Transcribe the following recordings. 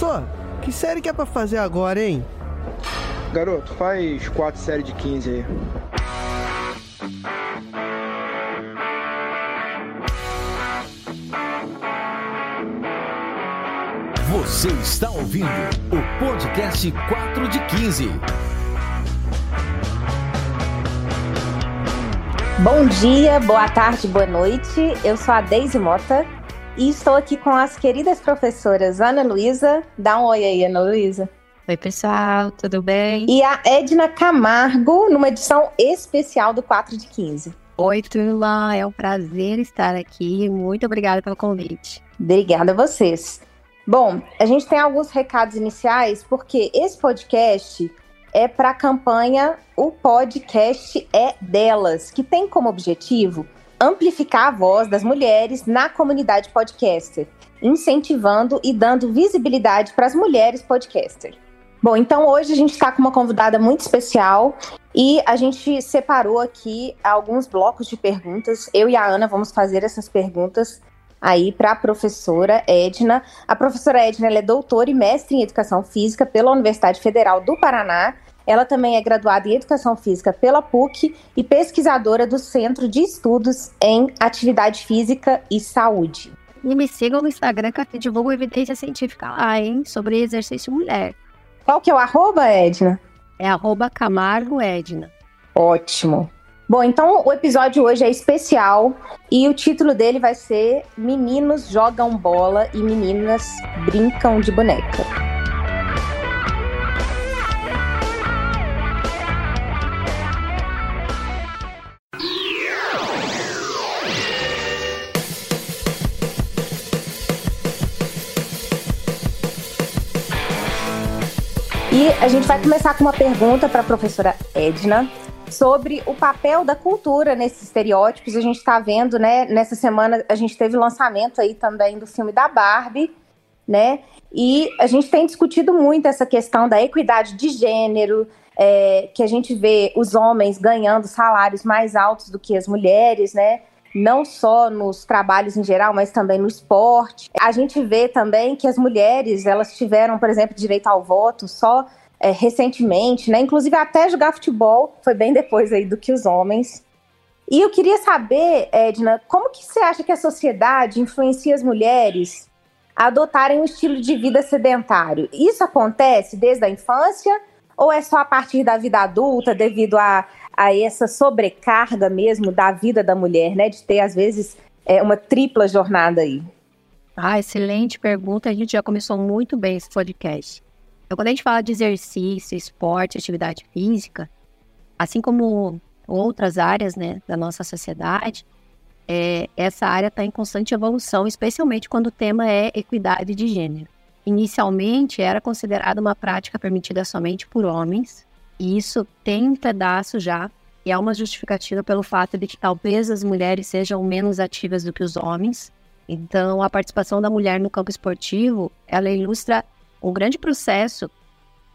Só, que série que é pra fazer agora, hein? Garoto, faz quatro séries de 15 aí. Você está ouvindo o podcast 4 de 15. Bom dia, boa tarde, boa noite. Eu sou a Deise Mota e estou aqui com as queridas professoras Ana Luísa. Dá um oi aí, Ana Luísa. Oi, pessoal, tudo bem? E a Edna Camargo, numa edição especial do 4 de 15. Oi, turma, é um prazer estar aqui. Muito obrigada pelo convite. Obrigada a vocês. Bom, a gente tem alguns recados iniciais, porque esse podcast é para a campanha O Podcast é Delas, que tem como objetivo amplificar a voz das mulheres na comunidade podcaster, incentivando e dando visibilidade para as mulheres podcaster. Bom, então hoje a gente está com uma convidada muito especial e a gente separou aqui alguns blocos de perguntas. Eu e a Ana vamos fazer essas perguntas aí para a professora Edna. A professora Edna é doutora e mestre em Educação Física pela Universidade Federal do Paraná. Ela também é graduada em Educação Física pela PUC e pesquisadora do Centro de Estudos em Atividade Física e Saúde. E me sigam no Instagram que eu divulgo evidência científica lá, hein, sobre exercício mulher. Qual que é o arroba, Edna? É arroba Camargo Edna. Ótimo. Bom, então o episódio hoje é especial e o título dele vai ser Meninos jogam bola e meninas brincam de boneca. E a gente vai começar com uma pergunta para a professora Edna sobre o papel da cultura nesses estereótipos. A gente está vendo, né? Nessa semana a gente teve o lançamento aí também do filme da Barbie, né? E a gente tem discutido muito essa questão da equidade de gênero, é, que a gente vê os homens ganhando salários mais altos do que as mulheres, né? Não só nos trabalhos em geral, mas também no esporte. A gente vê também que as mulheres, elas tiveram, por exemplo, direito ao voto só é, recentemente, né? Inclusive até jogar futebol foi bem depois aí do que os homens. E eu queria saber, Edna, como que você acha que a sociedade influencia as mulheres a adotarem um estilo de vida sedentário? Isso acontece desde a infância ou é só a partir da vida adulta, devido a, a essa sobrecarga mesmo da vida da mulher, né? De ter, às vezes, é, uma tripla jornada aí. Ah, excelente pergunta. A gente já começou muito bem esse podcast. Então, quando a gente fala de exercício, esporte, atividade física, assim como outras áreas né, da nossa sociedade, é, essa área está em constante evolução, especialmente quando o tema é equidade de gênero. Inicialmente, era considerada uma prática permitida somente por homens, e isso tem um pedaço já, e há uma justificativa pelo fato de que talvez as mulheres sejam menos ativas do que os homens. Então, a participação da mulher no campo esportivo, ela ilustra um grande processo,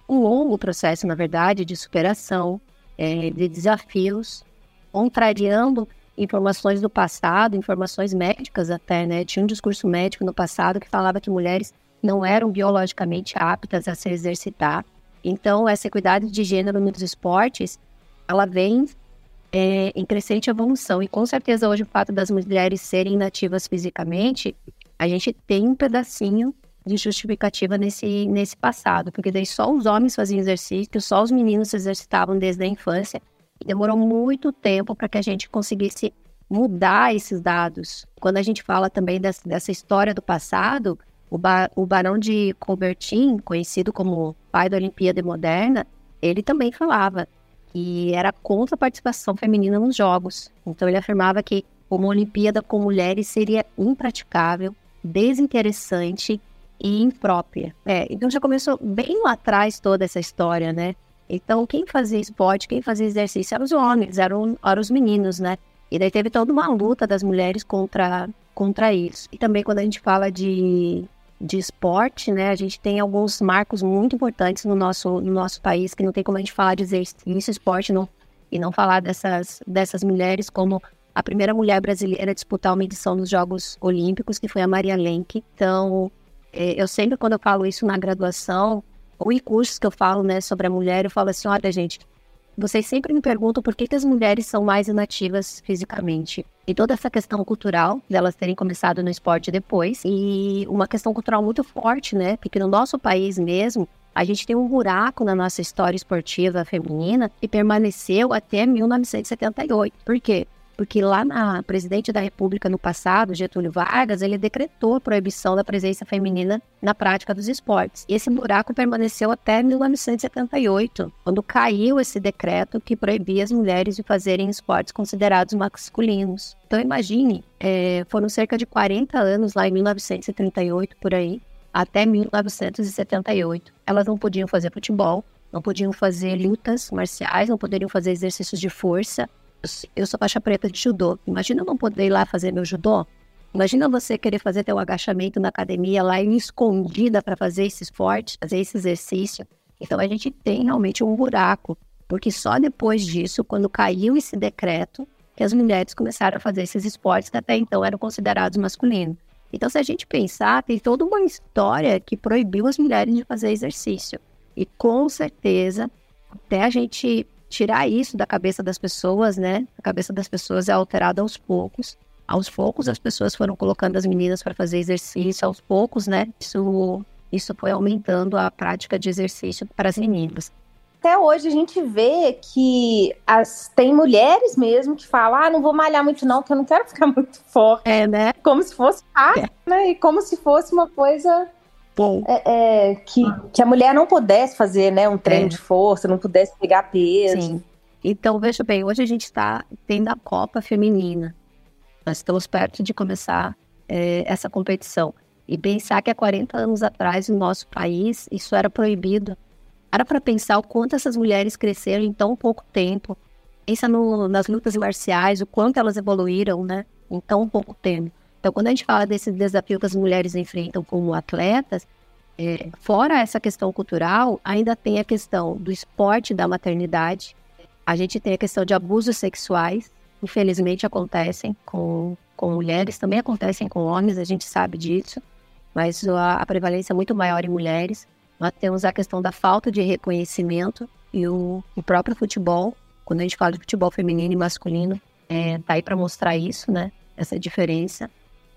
um longo processo, na verdade, de superação, é, de desafios, contrariando informações do passado, informações médicas até, né? Tinha um discurso médico no passado que falava que mulheres não eram biologicamente aptas a se exercitar. Então, essa equidade de gênero nos esportes, ela vem é, em crescente evolução. E com certeza hoje o fato das mulheres serem nativas fisicamente, a gente tem um pedacinho de justificativa nesse, nesse passado, porque daí só os homens faziam exercício, só os meninos se exercitavam desde a infância, e demorou muito tempo para que a gente conseguisse mudar esses dados. Quando a gente fala também dessa, dessa história do passado, o, ba, o Barão de Coubertin, conhecido como pai da Olimpíada Moderna, ele também falava que era contra a participação feminina nos jogos. Então ele afirmava que uma Olimpíada com mulheres seria impraticável, desinteressante e imprópria. É, então já começou bem lá atrás toda essa história, né? Então, quem fazia esporte, quem fazia exercício eram os homens, eram, eram os meninos, né? E daí teve toda uma luta das mulheres contra, contra isso. E também quando a gente fala de, de esporte, né? A gente tem alguns marcos muito importantes no nosso, no nosso país, que não tem como a gente falar de exercício, esporte não, e não falar dessas, dessas mulheres como a primeira mulher brasileira a disputar uma edição dos Jogos Olímpicos, que foi a Maria Lenk. Então, é, eu sempre, quando eu falo isso na graduação, ou em cursos que eu falo né, sobre a mulher, eu falo assim: olha, gente, vocês sempre me perguntam por que, que as mulheres são mais inativas fisicamente. E toda essa questão cultural delas terem começado no esporte depois. E uma questão cultural muito forte, né? Porque no nosso país mesmo, a gente tem um buraco na nossa história esportiva feminina que permaneceu até 1978. Por quê? Porque lá na presidente da República no passado, Getúlio Vargas, ele decretou a proibição da presença feminina na prática dos esportes. E esse buraco permaneceu até 1978, quando caiu esse decreto que proibia as mulheres de fazerem esportes considerados masculinos. Então imagine, é, foram cerca de 40 anos lá em 1938 por aí, até 1978. Elas não podiam fazer futebol, não podiam fazer lutas marciais, não poderiam fazer exercícios de força, eu sou faixa preta de judô. Imagina eu não poder ir lá fazer meu judô. Imagina você querer fazer teu agachamento na academia lá escondida para fazer esse esporte, fazer esse exercício. Então a gente tem realmente um buraco, porque só depois disso, quando caiu esse decreto, que as mulheres começaram a fazer esses esportes que até então eram considerados masculinos. Então, se a gente pensar, tem toda uma história que proibiu as mulheres de fazer exercício. E com certeza, até a gente tirar isso da cabeça das pessoas, né? A cabeça das pessoas é alterada aos poucos. Aos poucos as pessoas foram colocando as meninas para fazer exercício, aos poucos, né? Isso, isso foi aumentando a prática de exercício para as meninas. Até hoje a gente vê que as, tem mulheres mesmo que falam: ah, não vou malhar muito, não, porque eu não quero ficar muito forte. É, né? Como se fosse fácil, é. né? E como se fosse uma coisa. É, é, que, que a mulher não pudesse fazer, né, um treino é. de força, não pudesse pegar peso. Sim. Então, veja bem, hoje a gente está tendo a Copa Feminina. Nós estamos perto de começar é, essa competição. E pensar que há 40 anos atrás, no nosso país, isso era proibido. Era para pensar o quanto essas mulheres cresceram em tão pouco tempo. Pensa no, nas lutas marciais, o quanto elas evoluíram, né? Em tão pouco tempo. Então, quando a gente fala desse desafio que as mulheres enfrentam como atletas, é, fora essa questão cultural, ainda tem a questão do esporte da maternidade. A gente tem a questão de abusos sexuais, infelizmente acontecem com, com mulheres, também acontecem com homens, a gente sabe disso, mas a, a prevalência é muito maior em mulheres. Nós temos a questão da falta de reconhecimento e o, o próprio futebol, quando a gente fala de futebol feminino e masculino, é, tá aí para mostrar isso, né? Essa diferença.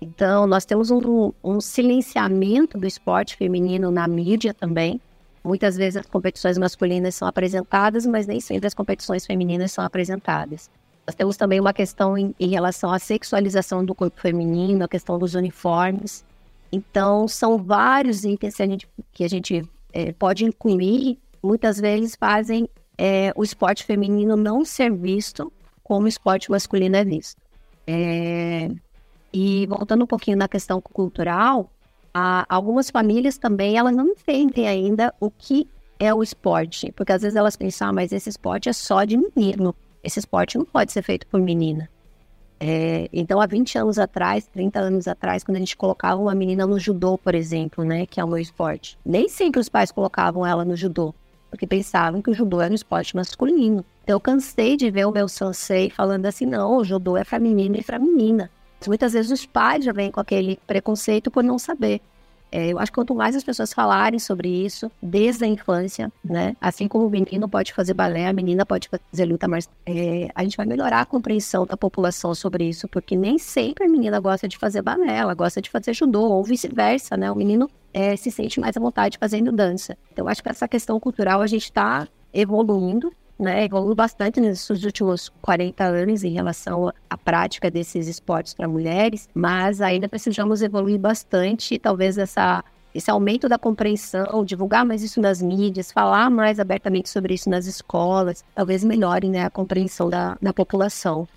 Então, nós temos um, um silenciamento do esporte feminino na mídia também. Muitas vezes as competições masculinas são apresentadas, mas nem sempre as competições femininas são apresentadas. Nós temos também uma questão em, em relação à sexualização do corpo feminino, a questão dos uniformes. Então, são vários itens que a gente, que a gente é, pode incluir, muitas vezes fazem é, o esporte feminino não ser visto como o esporte masculino é visto. É, e voltando um pouquinho na questão cultural, algumas famílias também elas não entendem ainda o que é o esporte, porque às vezes elas pensam, ah, mas esse esporte é só de menino, esse esporte não pode ser feito por menina. É, então, há 20 anos atrás, 30 anos atrás, quando a gente colocava uma menina no judô, por exemplo, né, que é meu esporte, nem sempre os pais colocavam ela no judô, porque pensavam que o judô era um esporte masculino. Então, eu cansei de ver o meu sensei falando assim, não, o judô é para menino e para menina. Muitas vezes os pais já vêm com aquele preconceito por não saber. É, eu acho que quanto mais as pessoas falarem sobre isso desde a infância, né? Assim como o menino pode fazer balé, a menina pode fazer luta, mas é, a gente vai melhorar a compreensão da população sobre isso, porque nem sempre a menina gosta de fazer balé, ela gosta de fazer judô, ou vice-versa, né? O menino é, se sente mais à vontade fazendo dança. Então, acho que essa questão cultural a gente está evoluindo né, evoluiu bastante nesses últimos 40 anos em relação à prática desses esportes para mulheres, mas ainda precisamos evoluir bastante talvez essa esse aumento da compreensão, divulgar mais isso nas mídias, falar mais abertamente sobre isso nas escolas, talvez melhore né, a compreensão da, da população.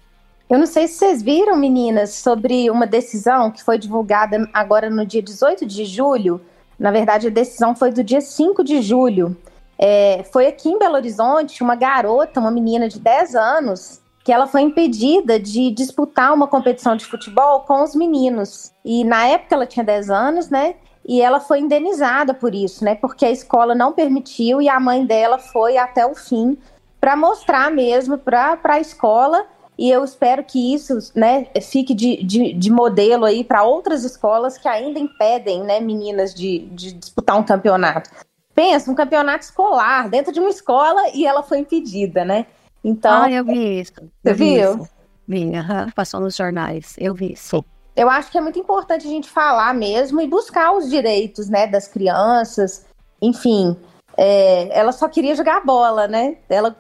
Eu não sei se vocês viram, meninas, sobre uma decisão que foi divulgada agora no dia 18 de julho Na verdade, a decisão foi do dia 5 de julho. É, foi aqui em Belo Horizonte uma garota, uma menina de 10 anos, que ela foi impedida de disputar uma competição de futebol com os meninos. E na época ela tinha 10 anos, né? E ela foi indenizada por isso, né? Porque a escola não permitiu e a mãe dela foi até o fim para mostrar mesmo para a escola. E eu espero que isso né, fique de, de, de modelo aí para outras escolas que ainda impedem né, meninas de, de disputar um campeonato. Pensa, um campeonato escolar dentro de uma escola e ela foi impedida, né? Então. Ah, eu vi isso. Você viu? Isso. Vi, uhum, passou nos jornais. Eu vi isso. Eu acho que é muito importante a gente falar mesmo e buscar os direitos, né, das crianças. Enfim, é, ela só queria jogar bola, né? Ela,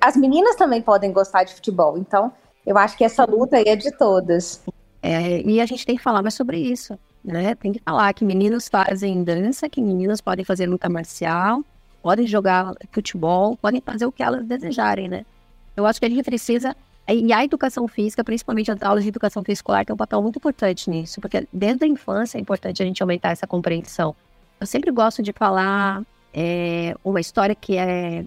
as meninas também podem gostar de futebol. Então, eu acho que essa luta aí é de todas. É, e a gente tem que falar mais sobre isso, né? Tem que falar que meninos fazem dança, que meninas podem fazer luta marcial, podem jogar futebol, podem fazer o que elas desejarem, né? Eu acho que a gente precisa. E a educação física, principalmente as aulas de educação física escolar, tem um papel muito importante nisso, porque desde a infância é importante a gente aumentar essa compreensão. Eu sempre gosto de falar é, uma história que é.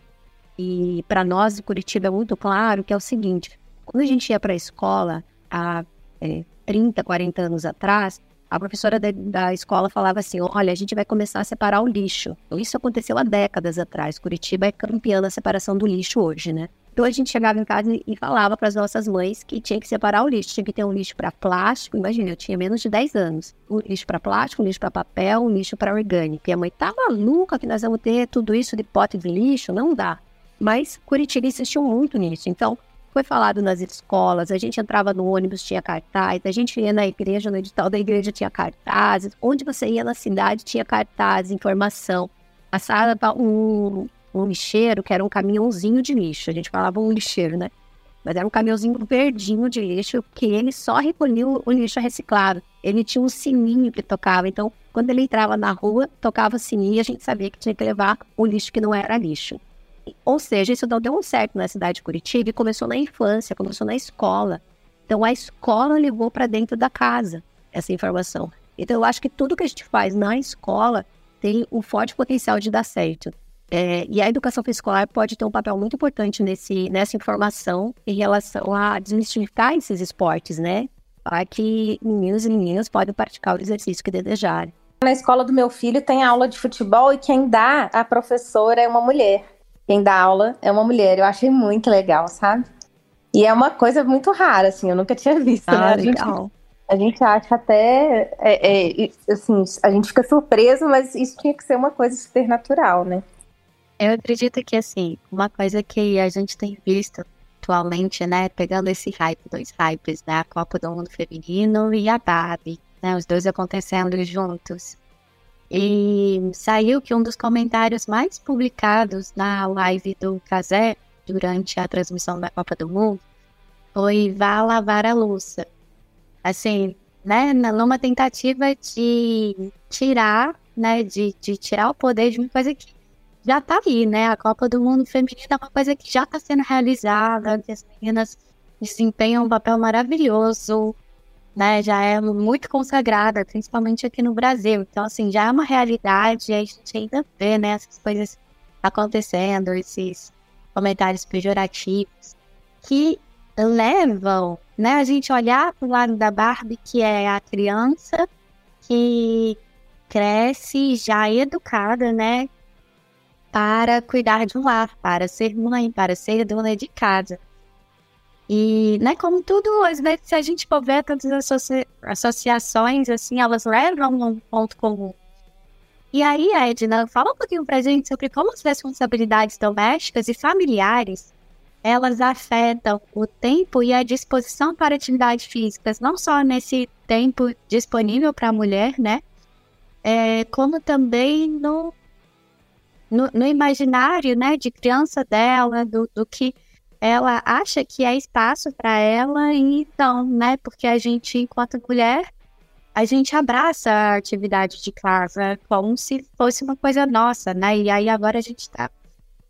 E para nós de Curitiba é muito claro, que é o seguinte: quando a gente ia para a escola há é, 30, 40 anos atrás, a professora da, da, escola falava assim: olha, a gente vai começar a separar o lixo. Isso aconteceu há décadas atrás. Curitiba é campeã da separação do lixo hoje, né? Então a gente chegava em casa e falava para as nossas mães que tinha que separar o lixo. Tinha que ter um lixo para plástico. Imagina, eu tinha menos de 10 anos. Um lixo para plástico, um lixo para papel, um lixo para orgânico. E a mãe tá maluca que nós vamos ter tudo isso de pote de lixo? Não dá. Mas Curitiba insistiu muito nisso. Então, foi falado nas escolas, a gente entrava no ônibus, tinha cartaz, a gente ia na igreja, no edital da igreja tinha cartazes, onde você ia na cidade tinha cartaz, informação. Passava um, um lixeiro que era um caminhãozinho de lixo, a gente falava um lixeiro, né? Mas era um caminhãozinho verdinho de lixo que ele só recolhia o lixo reciclado. Ele tinha um sininho que tocava, então quando ele entrava na rua, tocava o sininho e a gente sabia que tinha que levar o lixo que não era lixo. Ou seja, isso não deu certo na cidade de Curitiba e começou na infância, começou na escola. Então a escola levou para dentro da casa essa informação. Então eu acho que tudo que a gente faz na escola tem um forte potencial de dar certo. É, e a educação escolar pode ter um papel muito importante nesse, nessa informação em relação a desmistificar esses esportes, né? Para que meninos e meninas podem praticar o exercício que desejarem. Na escola do meu filho tem aula de futebol e quem dá a professora é uma mulher. Quem dá aula é uma mulher. Eu achei muito legal, sabe? E é uma coisa muito rara, assim, eu nunca tinha visto, ah, né? A gente, a gente acha até, é, é, assim, a gente fica surpreso, mas isso tinha que ser uma coisa super natural, né? Eu acredito que, assim, uma coisa que a gente tem visto atualmente, né, pegando esse hype, dois hypes, né, a Copa do Mundo Feminino e a Barbie, né, os dois acontecendo juntos. E saiu que um dos comentários mais publicados na live do Casé, durante a transmissão da Copa do Mundo, foi vá lavar a louça. Assim, né, numa tentativa de tirar, né, de, de tirar o poder de uma coisa que já tá aí, né? A Copa do Mundo Feminino é uma coisa que já está sendo realizada, que as meninas desempenham um papel maravilhoso, né, já é muito consagrada, principalmente aqui no Brasil. Então, assim, já é uma realidade e a gente ainda vê, né, essas coisas acontecendo, esses comentários pejorativos que levam, né, a gente olhar para o lado da Barbie, que é a criança que cresce já educada, né, para cuidar de um lar, para ser mãe, para ser dona de casa. E, né, como tudo, às vezes, se a gente for ver todas as associa associações, assim, elas levam um ponto comum. E aí, Edna, fala um pouquinho pra gente sobre como as responsabilidades domésticas e familiares, elas afetam o tempo e a disposição para atividades físicas, não só nesse tempo disponível para a mulher, né, é, como também no, no, no, imaginário, né, de criança dela, do, do que ela acha que é espaço para ela então, né? Porque a gente, enquanto mulher, a gente abraça a atividade de casa como se fosse uma coisa nossa, né? E aí agora a gente está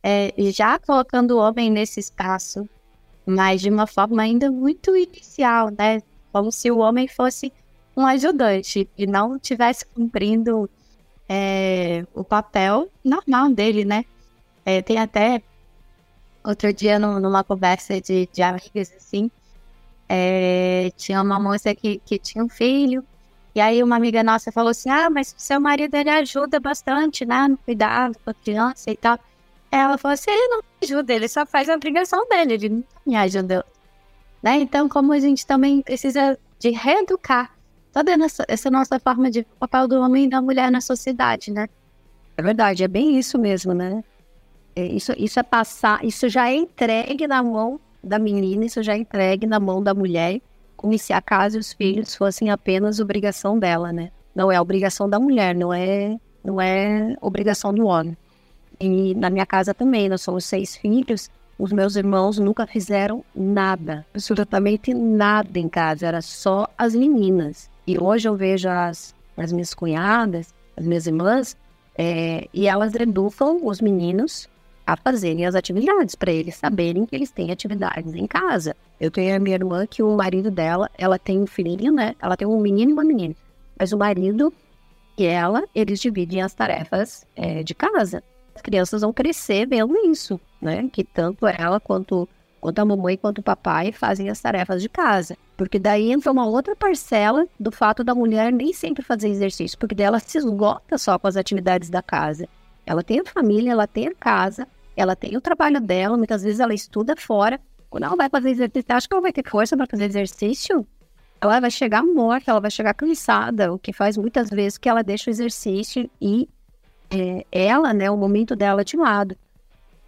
é, já colocando o homem nesse espaço, mas de uma forma ainda muito inicial, né? Como se o homem fosse um ajudante e não estivesse cumprindo é, o papel normal dele, né? É, tem até outro dia no, numa conversa de, de amigas, assim, é, tinha uma moça que, que tinha um filho, e aí uma amiga nossa falou assim, ah, mas seu marido ele ajuda bastante, né, no cuidado com a criança e tal. Ela falou assim, ele não ajuda, ele só faz a obrigação dele, ele não me ajuda. Né? Então, como a gente também precisa de reeducar toda essa, essa nossa forma de papel do homem e da mulher na sociedade, né? É verdade, é bem isso mesmo, né? É, isso, isso é passar, isso já é entregue na mão da menina, isso já é entregue na mão da mulher, como se a casa e os filhos fossem apenas obrigação dela, né? Não é obrigação da mulher, não é, não é obrigação do homem. E na minha casa também, nós somos seis filhos, os meus irmãos nunca fizeram nada, absolutamente nada em casa, era só as meninas. E hoje eu vejo as, as minhas cunhadas, as minhas irmãs, é, e elas educam os meninos a fazerem as atividades, para eles saberem que eles têm atividades em casa. Eu tenho a minha irmã que o marido dela, ela tem um filhinho, né? Ela tem um menino e uma menina. Mas o marido e ela, eles dividem as tarefas é, de casa. As crianças vão crescer vendo isso né? Que tanto ela quanto, quanto a mamãe quanto o papai fazem as tarefas de casa. Porque daí entra uma outra parcela do fato da mulher nem sempre fazer exercício, porque daí ela se esgota só com as atividades da casa. Ela tem a família, ela tem a casa, ela tem o trabalho dela, muitas vezes ela estuda fora. Quando ela vai fazer exercício, acha que ela vai ter força para fazer exercício? Ela vai chegar morta, ela vai chegar cansada, o que faz muitas vezes que ela deixa o exercício e é, ela, né, o momento dela de lado.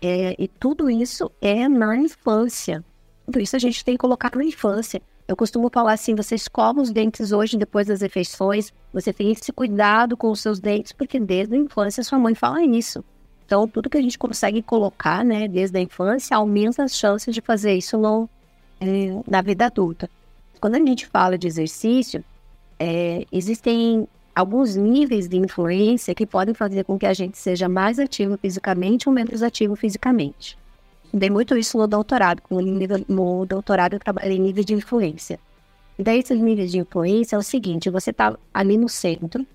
É, e tudo isso é na infância. Tudo isso a gente tem que colocar na infância. Eu costumo falar assim: você escova os dentes hoje depois das refeições, você tem esse cuidado com os seus dentes, porque desde a infância sua mãe fala isso. Então, tudo que a gente consegue colocar, né, desde a infância, aumenta as chances de fazer isso no, é, na vida adulta. Quando a gente fala de exercício, é, existem alguns níveis de influência que podem fazer com que a gente seja mais ativo fisicamente ou menos ativo fisicamente. Dei muito isso no doutorado, no doutorado eu trabalhei em nível de influência. Daí esses níveis de influência é o seguinte, você está ali no centro,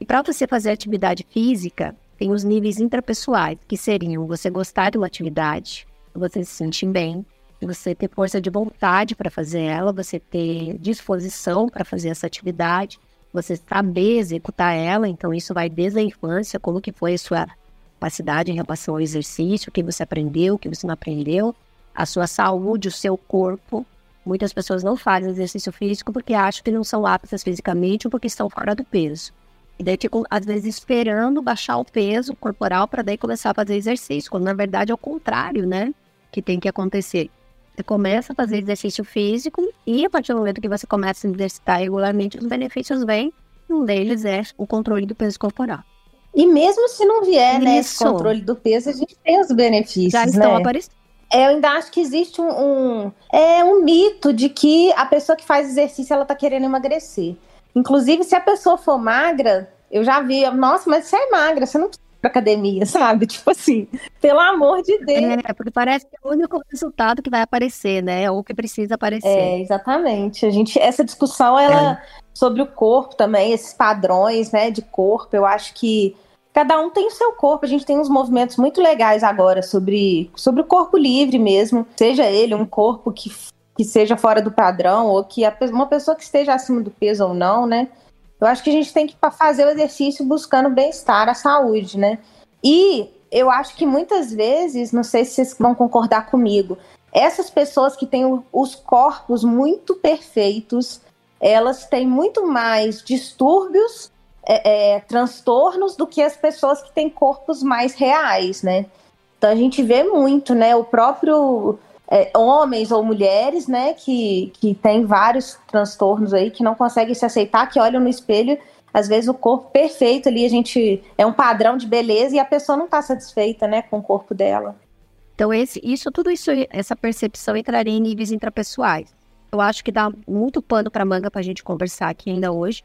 e para você fazer atividade física, tem os níveis intrapessoais, que seriam você gostar de uma atividade, você se sentir bem, você ter força de vontade para fazer ela, você ter disposição para fazer essa atividade, você saber executar ela, então isso vai desde a infância, como que foi a sua capacidade em relação ao exercício, o que você aprendeu, o que você não aprendeu, a sua saúde, o seu corpo. Muitas pessoas não fazem exercício físico porque acham que não são aptas fisicamente ou porque estão fora do peso. E daí ficam, às vezes, esperando baixar o peso corporal para daí começar a fazer exercício, quando na verdade é o contrário, né? Que tem que acontecer. Você começa a fazer exercício físico e a partir do momento que você começa a exercitar regularmente, os benefícios vêm. Um deles é o controle do peso corporal. E mesmo se não vier, né, esse controle do peso, a gente tem os benefícios, Já estão né? aparecendo. É, eu ainda acho que existe um, um, é, um mito de que a pessoa que faz exercício, ela tá querendo emagrecer. Inclusive, se a pessoa for magra, eu já vi, nossa, mas você é magra, você não precisa pra academia, sabe? Tipo assim, pelo amor de Deus. É, porque parece que é o único resultado que vai aparecer, né? Ou que precisa aparecer. É, exatamente. A gente, essa discussão, ela, é. sobre o corpo também, esses padrões, né, de corpo, eu acho que cada um tem o seu corpo. A gente tem uns movimentos muito legais agora sobre, sobre o corpo livre mesmo. Seja ele um corpo que, que seja fora do padrão, ou que a, uma pessoa que esteja acima do peso ou não, né? Eu acho que a gente tem que fazer o exercício buscando bem-estar, a saúde, né? E eu acho que muitas vezes, não sei se vocês vão concordar comigo, essas pessoas que têm os corpos muito perfeitos, elas têm muito mais distúrbios, é, é, transtornos do que as pessoas que têm corpos mais reais, né? Então a gente vê muito, né? O próprio é, homens ou mulheres, né, que, que têm vários transtornos aí, que não conseguem se aceitar, que olham no espelho, às vezes o corpo perfeito ali, a gente é um padrão de beleza e a pessoa não está satisfeita, né, com o corpo dela. Então, esse, isso, tudo isso, essa percepção entraria em níveis intrapessoais. Eu acho que dá muito pano para manga para a gente conversar aqui ainda hoje.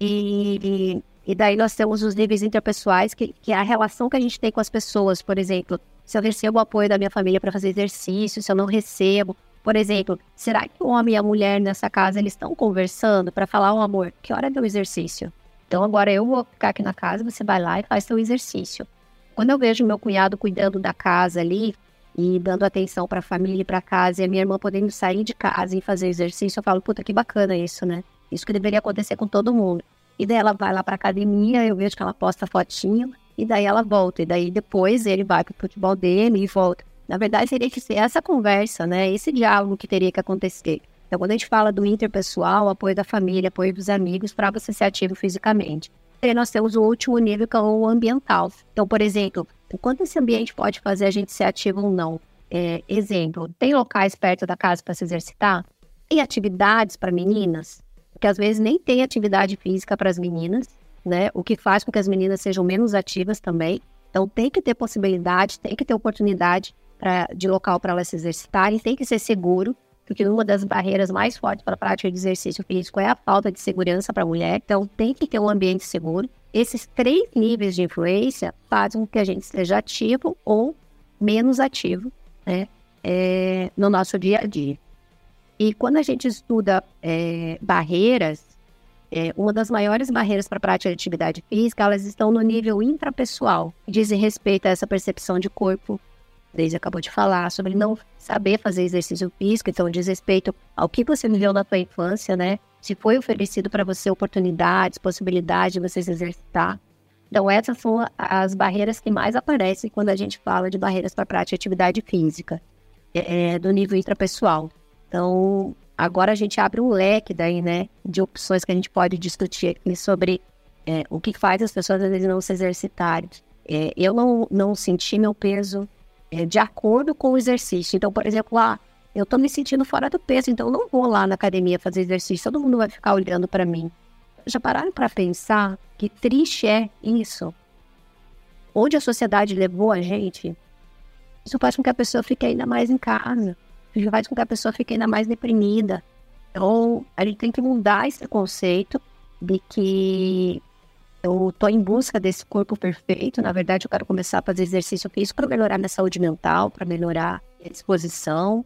E, e, e, daí nós temos os níveis interpessoais, que, que é a relação que a gente tem com as pessoas, por exemplo se eu recebo o apoio da minha família para fazer exercício, se eu não recebo. Por exemplo, será que o homem e a mulher nessa casa eles estão conversando para falar, oh, amor, que hora é o exercício? Então agora eu vou ficar aqui na casa, você vai lá e faz seu exercício. Quando eu vejo meu cunhado cuidando da casa ali e dando atenção para a família e para casa, e a minha irmã podendo sair de casa e fazer exercício, eu falo, puta, que bacana isso, né? Isso que deveria acontecer com todo mundo. E daí ela vai lá para academia, eu vejo que ela posta fotinho, e daí ela volta. E daí depois ele vai pro futebol dele e volta. Na verdade, teria que ser essa conversa, né? Esse diálogo que teria que acontecer. Então, quando a gente fala do interpessoal, apoio da família, apoio dos amigos, para você ser ativo fisicamente. E nós temos o último nível, que é o ambiental. Então, por exemplo, o quanto esse ambiente pode fazer a gente ser ativo ou não? É, exemplo, tem locais perto da casa para se exercitar? Tem atividades para meninas? Porque às vezes nem tem atividade física para as meninas, né? O que faz com que as meninas sejam menos ativas também. Então, tem que ter possibilidade, tem que ter oportunidade pra, de local para elas se exercitarem, tem que ser seguro porque uma das barreiras mais fortes para a prática de exercício físico é a falta de segurança para a mulher, então tem que ter um ambiente seguro. Esses três níveis de influência fazem com que a gente seja ativo ou menos ativo né, é, no nosso dia a dia. E quando a gente estuda é, barreiras, é, uma das maiores barreiras para a prática de atividade física, elas estão no nível intrapessoal, dizem respeito a essa percepção de corpo, Deise acabou de falar, sobre não saber fazer exercício físico, então diz respeito ao que você viveu na sua infância, né? Se foi oferecido para você oportunidades, possibilidade de você se exercitar. Então, essas são as barreiras que mais aparecem quando a gente fala de barreiras para a prática de atividade física, é, é, do nível intrapessoal. Então, agora a gente abre um leque daí, né, de opções que a gente pode discutir aqui sobre é, o que faz as pessoas às vezes não se exercitarem. É, eu não, não senti meu peso é, de acordo com o exercício. Então, por exemplo, ah, eu tô me sentindo fora do peso, então eu não vou lá na academia fazer exercício, todo mundo vai ficar olhando para mim. Já pararam para pensar que triste é isso? Onde a sociedade levou a gente, isso faz com que a pessoa fique ainda mais em casa. Isso faz com que a pessoa fique ainda mais deprimida. Então, a gente tem que mudar esse conceito de que eu estou em busca desse corpo perfeito. Na verdade, eu quero começar a fazer exercício físico para melhorar minha saúde mental, para melhorar a disposição,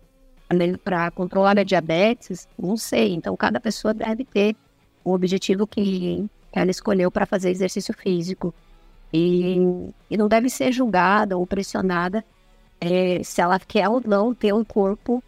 para controlar a diabetes. Não sei. Então, cada pessoa deve ter o objetivo que ela escolheu para fazer exercício físico. E, e, não deve ser julgada ou pressionada é, se ela quer ou não ter um corpo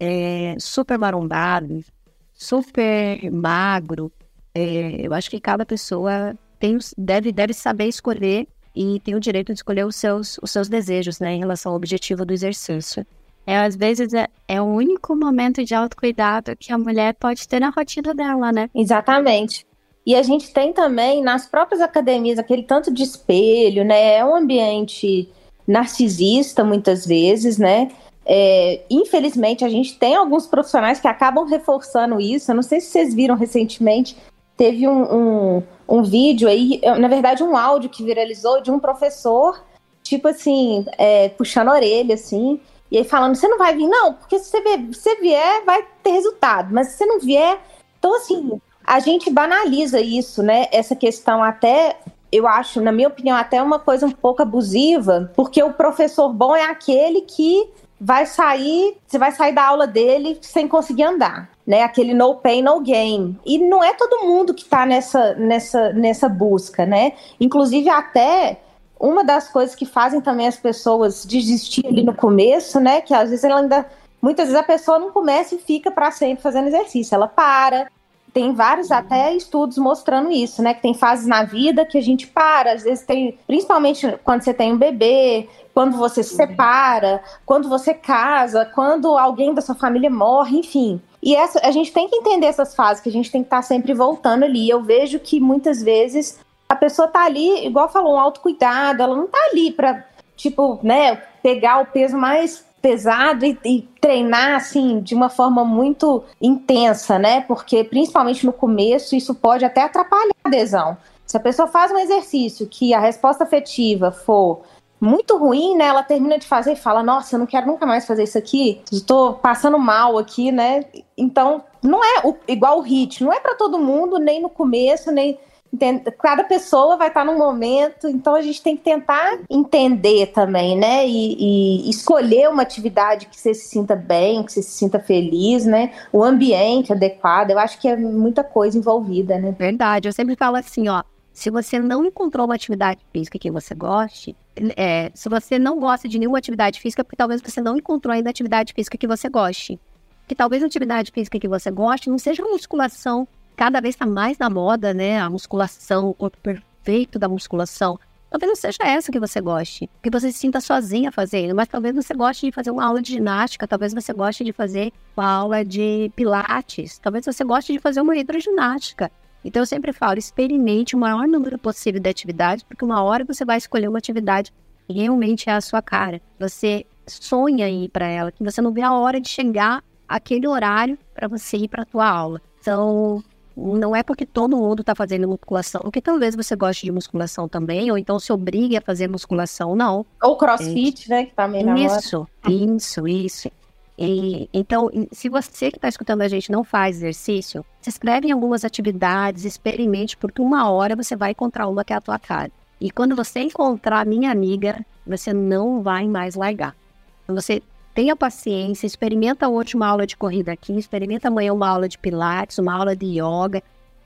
é, super marombado, super magro. É, eu acho que cada pessoa tem, deve, deve saber escolher e tem o direito de escolher os seus, os seus desejos, né, em relação ao objetivo do exercício. É, às vezes é, é o único momento de autocuidado que a mulher pode ter na rotina dela, né? Exatamente. E a gente tem também nas próprias academias aquele tanto de espelho, né? É um ambiente narcisista muitas vezes, né? É, infelizmente, a gente tem alguns profissionais que acabam reforçando isso. Eu não sei se vocês viram recentemente, teve um, um, um vídeo aí, na verdade, um áudio que viralizou de um professor, tipo assim, é, puxando a orelha, assim, e aí falando: você não vai vir, não, porque se você, vier, se você vier, vai ter resultado, mas se você não vier. Então, assim, a gente banaliza isso, né? Essa questão até eu acho, na minha opinião, até uma coisa um pouco abusiva, porque o professor bom é aquele que vai sair, você vai sair da aula dele sem conseguir andar, né? Aquele no pain no gain. E não é todo mundo que está nessa nessa nessa busca, né? Inclusive até uma das coisas que fazem também as pessoas desistir ali no começo, né, que às vezes ela ainda muitas vezes a pessoa não começa e fica para sempre fazendo exercício, ela para, tem vários até estudos mostrando isso, né? Que tem fases na vida que a gente para, às vezes tem, principalmente quando você tem um bebê, quando você se separa, quando você casa, quando alguém da sua família morre, enfim. E essa, a gente tem que entender essas fases, que a gente tem que estar tá sempre voltando ali. Eu vejo que muitas vezes a pessoa tá ali, igual falou, um autocuidado, ela não tá ali para tipo, né, pegar o peso mais pesado e, e, treinar assim de uma forma muito intensa, né? Porque principalmente no começo isso pode até atrapalhar a adesão. Se a pessoa faz um exercício que a resposta afetiva for muito ruim, né? Ela termina de fazer e fala: Nossa, eu não quero nunca mais fazer isso aqui. Estou passando mal aqui, né? Então, não é o, igual o HIT, não é para todo mundo, nem no começo, nem cada pessoa vai estar num momento, então a gente tem que tentar entender também, né? E, e, escolher uma atividade que você se sinta bem, que você se sinta feliz, né? O ambiente adequado, eu acho que é muita coisa envolvida, né? Verdade, eu sempre falo assim, ó. Se você não encontrou uma atividade física que você goste, é, se você não gosta de nenhuma atividade física, porque talvez você não encontrou ainda atividade física que você goste. Que talvez a atividade física que você goste não seja musculação, cada vez está mais na moda, né? A musculação, o corpo perfeito da musculação. Talvez não seja essa que você goste, que você se sinta sozinha fazendo, mas talvez você goste de fazer uma aula de ginástica, talvez você goste de fazer uma aula de pilates, talvez você goste de fazer uma hidroginástica. Então eu sempre falo, experimente o maior número possível de atividades, porque uma hora você vai escolher uma atividade que realmente é a sua cara. Você sonha ir para ela, que você não vê a hora de chegar aquele horário para você ir para a tua aula. Então, não é porque todo mundo está fazendo musculação, porque talvez você goste de musculação também, ou então se obrigue a fazer musculação, não. Ou crossfit, é. né? Que tá meio Isso, isso, isso. E, então, se você que está escutando a gente não faz exercício, se inscreve em algumas atividades, experimente, porque uma hora você vai encontrar uma que é a tua cara. E quando você encontrar minha amiga, você não vai mais largar. Você tenha paciência, experimenta hoje uma aula de corrida aqui, experimenta amanhã uma aula de pilates, uma aula de yoga.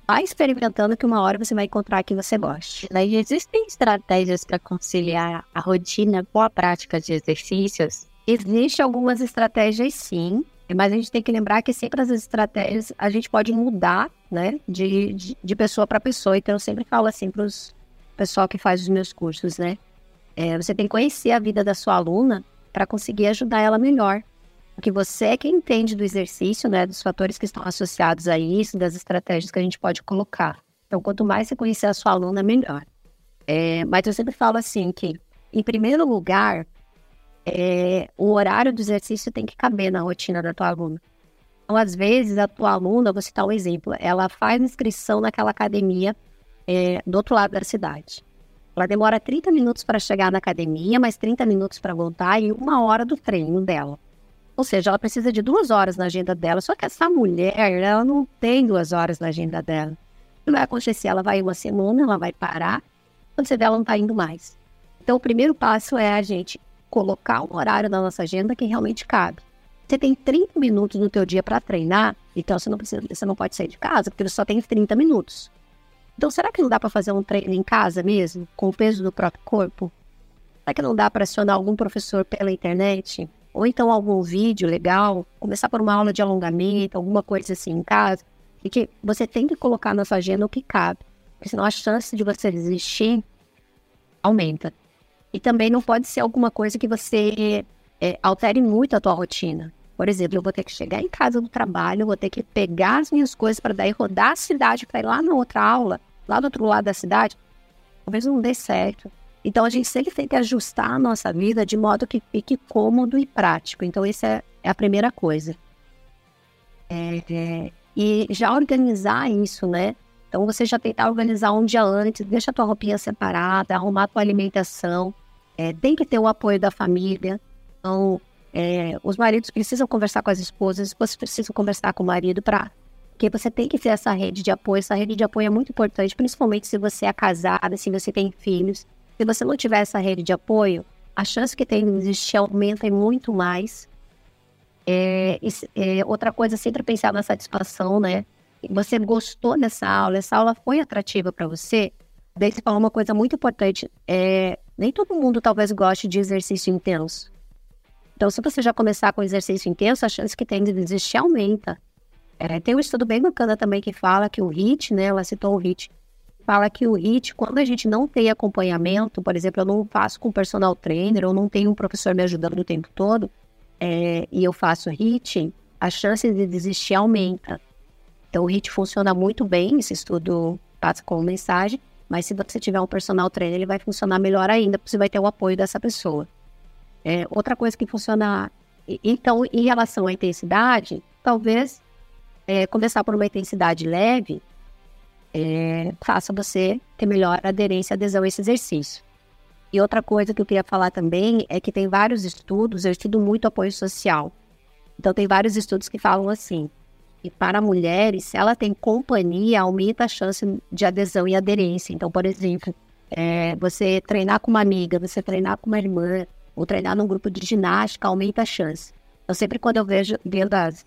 Vai experimentando que uma hora você vai encontrar que você goste. Existem estratégias para conciliar a rotina com a prática de exercícios? Existem algumas estratégias sim, mas a gente tem que lembrar que sempre as estratégias a gente pode mudar, né, de, de, de pessoa para pessoa. Então eu sempre falo assim para os pessoal que faz os meus cursos, né? É, você tem que conhecer a vida da sua aluna para conseguir ajudar ela melhor. Porque você é quem entende do exercício, né, dos fatores que estão associados a isso, das estratégias que a gente pode colocar. Então, quanto mais você conhecer a sua aluna, melhor. É, mas eu sempre falo assim que, em primeiro lugar, é, o horário do exercício tem que caber na rotina da tua aluna. Então, às vezes, a tua aluna, vou citar um exemplo, ela faz inscrição naquela academia é, do outro lado da cidade. Ela demora 30 minutos para chegar na academia, mais 30 minutos para voltar e uma hora do treino dela. Ou seja, ela precisa de duas horas na agenda dela. Só que essa mulher, ela não tem duas horas na agenda dela. O que vai acontecer? Ela vai uma semana, ela vai parar, quando você vê, ela não está indo mais. Então, o primeiro passo é a gente colocar um horário na nossa agenda que realmente cabe. Você tem 30 minutos no teu dia para treinar, então você não precisa, você não pode sair de casa, porque você só tem 30 minutos. Então, será que não dá para fazer um treino em casa mesmo, com o peso do próprio corpo? Será que não dá para acionar algum professor pela internet? Ou então algum vídeo legal? Começar por uma aula de alongamento, alguma coisa assim em casa? E que você tem que colocar na sua agenda o que cabe. Porque senão a chance de você desistir aumenta. E também não pode ser alguma coisa que você é, altere muito a tua rotina. Por exemplo, eu vou ter que chegar em casa do trabalho, vou ter que pegar as minhas coisas para daí rodar a cidade para ir lá na outra aula lá do outro lado da cidade, talvez não dê certo. Então a gente sempre tem que ajustar a nossa vida de modo que fique cômodo e prático. Então, essa é, é a primeira coisa. É, é, e já organizar isso, né? Então você já tentar organizar um dia antes, deixa a tua roupinha separada, arrumar a tua alimentação. É, tem que ter o apoio da família. Então, é, os maridos precisam conversar com as esposas, as esposas precisam conversar com o marido para porque você tem que ter essa rede de apoio. Essa rede de apoio é muito importante, principalmente se você é casada, se você tem filhos. Se você não tiver essa rede de apoio, a chance que tem de existir aumenta muito mais. É, é, outra coisa, sempre pensar na satisfação, né? Você gostou dessa aula, essa aula foi atrativa para você. Daí você falou uma coisa muito importante. É, nem todo mundo talvez goste de exercício intenso. Então, se você já começar com exercício intenso, a chance que tem de desistir aumenta. É, tem um estudo bem bacana também que fala que o HIT, né? Ela citou o HIT. Fala que o HIT, quando a gente não tem acompanhamento, por exemplo, eu não faço com personal trainer, ou não tenho um professor me ajudando o tempo todo, é, e eu faço HIT, a chance de desistir aumenta. Então, o HIT funciona muito bem, esse estudo passa como mensagem, mas se você tiver um personal trainer, ele vai funcionar melhor ainda, porque você vai ter o apoio dessa pessoa. É, outra coisa que funciona. Então, em relação à intensidade, talvez é, começar por uma intensidade leve é, faça você ter melhor aderência e adesão a esse exercício. E outra coisa que eu queria falar também é que tem vários estudos, eu estudo muito apoio social. Então, tem vários estudos que falam assim: E para mulheres, se ela tem companhia, aumenta a chance de adesão e aderência. Então, por exemplo, é, você treinar com uma amiga, você treinar com uma irmã, ou treinar num grupo de ginástica, aumenta a chance. Eu sempre, quando eu vejo dentro das,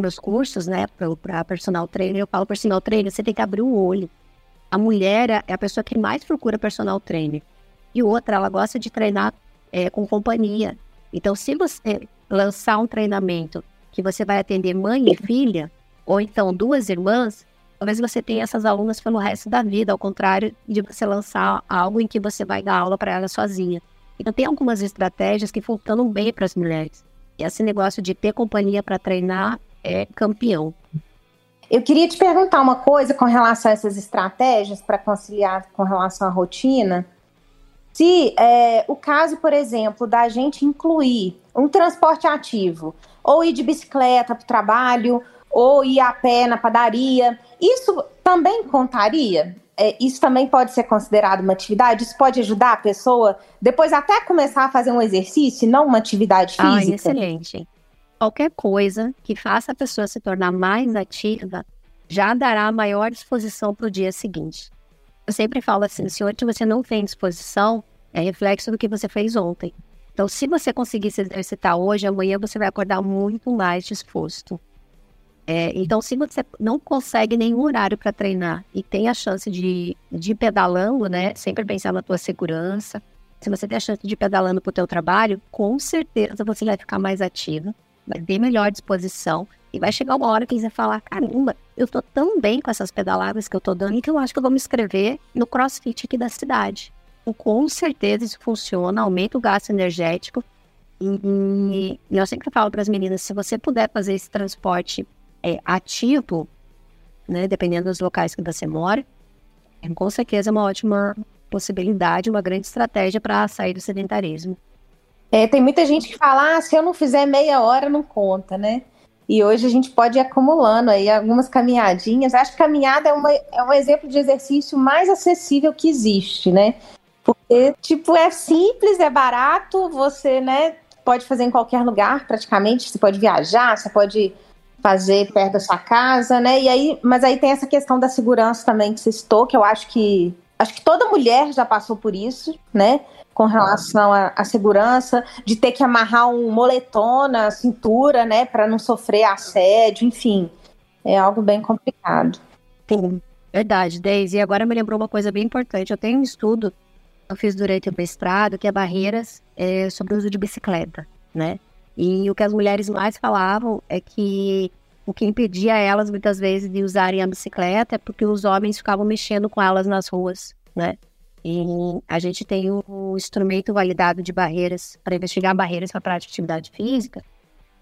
meus cursos, né, para personal trainer, eu falo personal trainer, você tem que abrir o olho. A mulher é a pessoa que mais procura personal trainer. E outra, ela gosta de treinar é, com companhia. Então, se você lançar um treinamento que você vai atender mãe e filha, ou então duas irmãs, talvez você tenha essas alunas pelo resto da vida, ao contrário de você lançar algo em que você vai dar aula para ela sozinha. Então, tem algumas estratégias que funcionam bem para as mulheres. E esse negócio de ter companhia para treinar é campeão. Eu queria te perguntar uma coisa com relação a essas estratégias para conciliar com relação à rotina. Se é, o caso, por exemplo, da gente incluir um transporte ativo, ou ir de bicicleta para o trabalho, ou ir a pé na padaria, isso também contaria? É, isso também pode ser considerado uma atividade? Isso pode ajudar a pessoa depois até começar a fazer um exercício, não uma atividade física? Ah, excelente. Qualquer coisa que faça a pessoa se tornar mais ativa já dará maior disposição para o dia seguinte. Eu sempre falo assim: se hoje você não tem disposição, é reflexo do que você fez ontem. Então, se você conseguir se exercitar hoje, amanhã você vai acordar muito mais disposto. É, então, se você não consegue nenhum horário para treinar e tem a chance de, de ir pedalando, né? Sempre pensar na tua segurança. Se você tem a chance de ir pedalando para o teu trabalho, com certeza você vai ficar mais ativa, vai ter melhor disposição e vai chegar uma hora que você falar, caramba, eu tô tão bem com essas pedaladas que eu tô dando que eu acho que eu vou me inscrever no CrossFit aqui da cidade. Então, com certeza isso funciona, aumenta o gasto energético. E, e eu sempre falo para as meninas, se você puder fazer esse transporte é, ativo, né, dependendo dos locais que você mora, é, com certeza é uma ótima possibilidade, uma grande estratégia para sair do sedentarismo. É, tem muita gente que fala, ah, se eu não fizer meia hora, não conta, né? E hoje a gente pode ir acumulando aí algumas caminhadinhas. Acho que caminhada é, uma, é um exemplo de exercício mais acessível que existe, né? Porque, tipo, é simples, é barato, você, né, pode fazer em qualquer lugar, praticamente. Você pode viajar, você pode fazer perto da sua casa, né? E aí, mas aí tem essa questão da segurança também que você citou, que eu acho que acho que toda mulher já passou por isso, né? Com relação à, segurança, de ter que amarrar um moletom na cintura, né? Para não sofrer assédio, enfim. É algo bem complicado. Sim, verdade, Deise. E agora me lembrou uma coisa bem importante. Eu tenho um estudo eu fiz durante o mestrado que é barreiras é, sobre o uso de bicicleta, né? E o que as mulheres mais falavam é que o que impedia elas muitas vezes de usarem a bicicleta é porque os homens ficavam mexendo com elas nas ruas, né? E a gente tem um instrumento validado de barreiras para investigar barreiras para a prática de atividade física.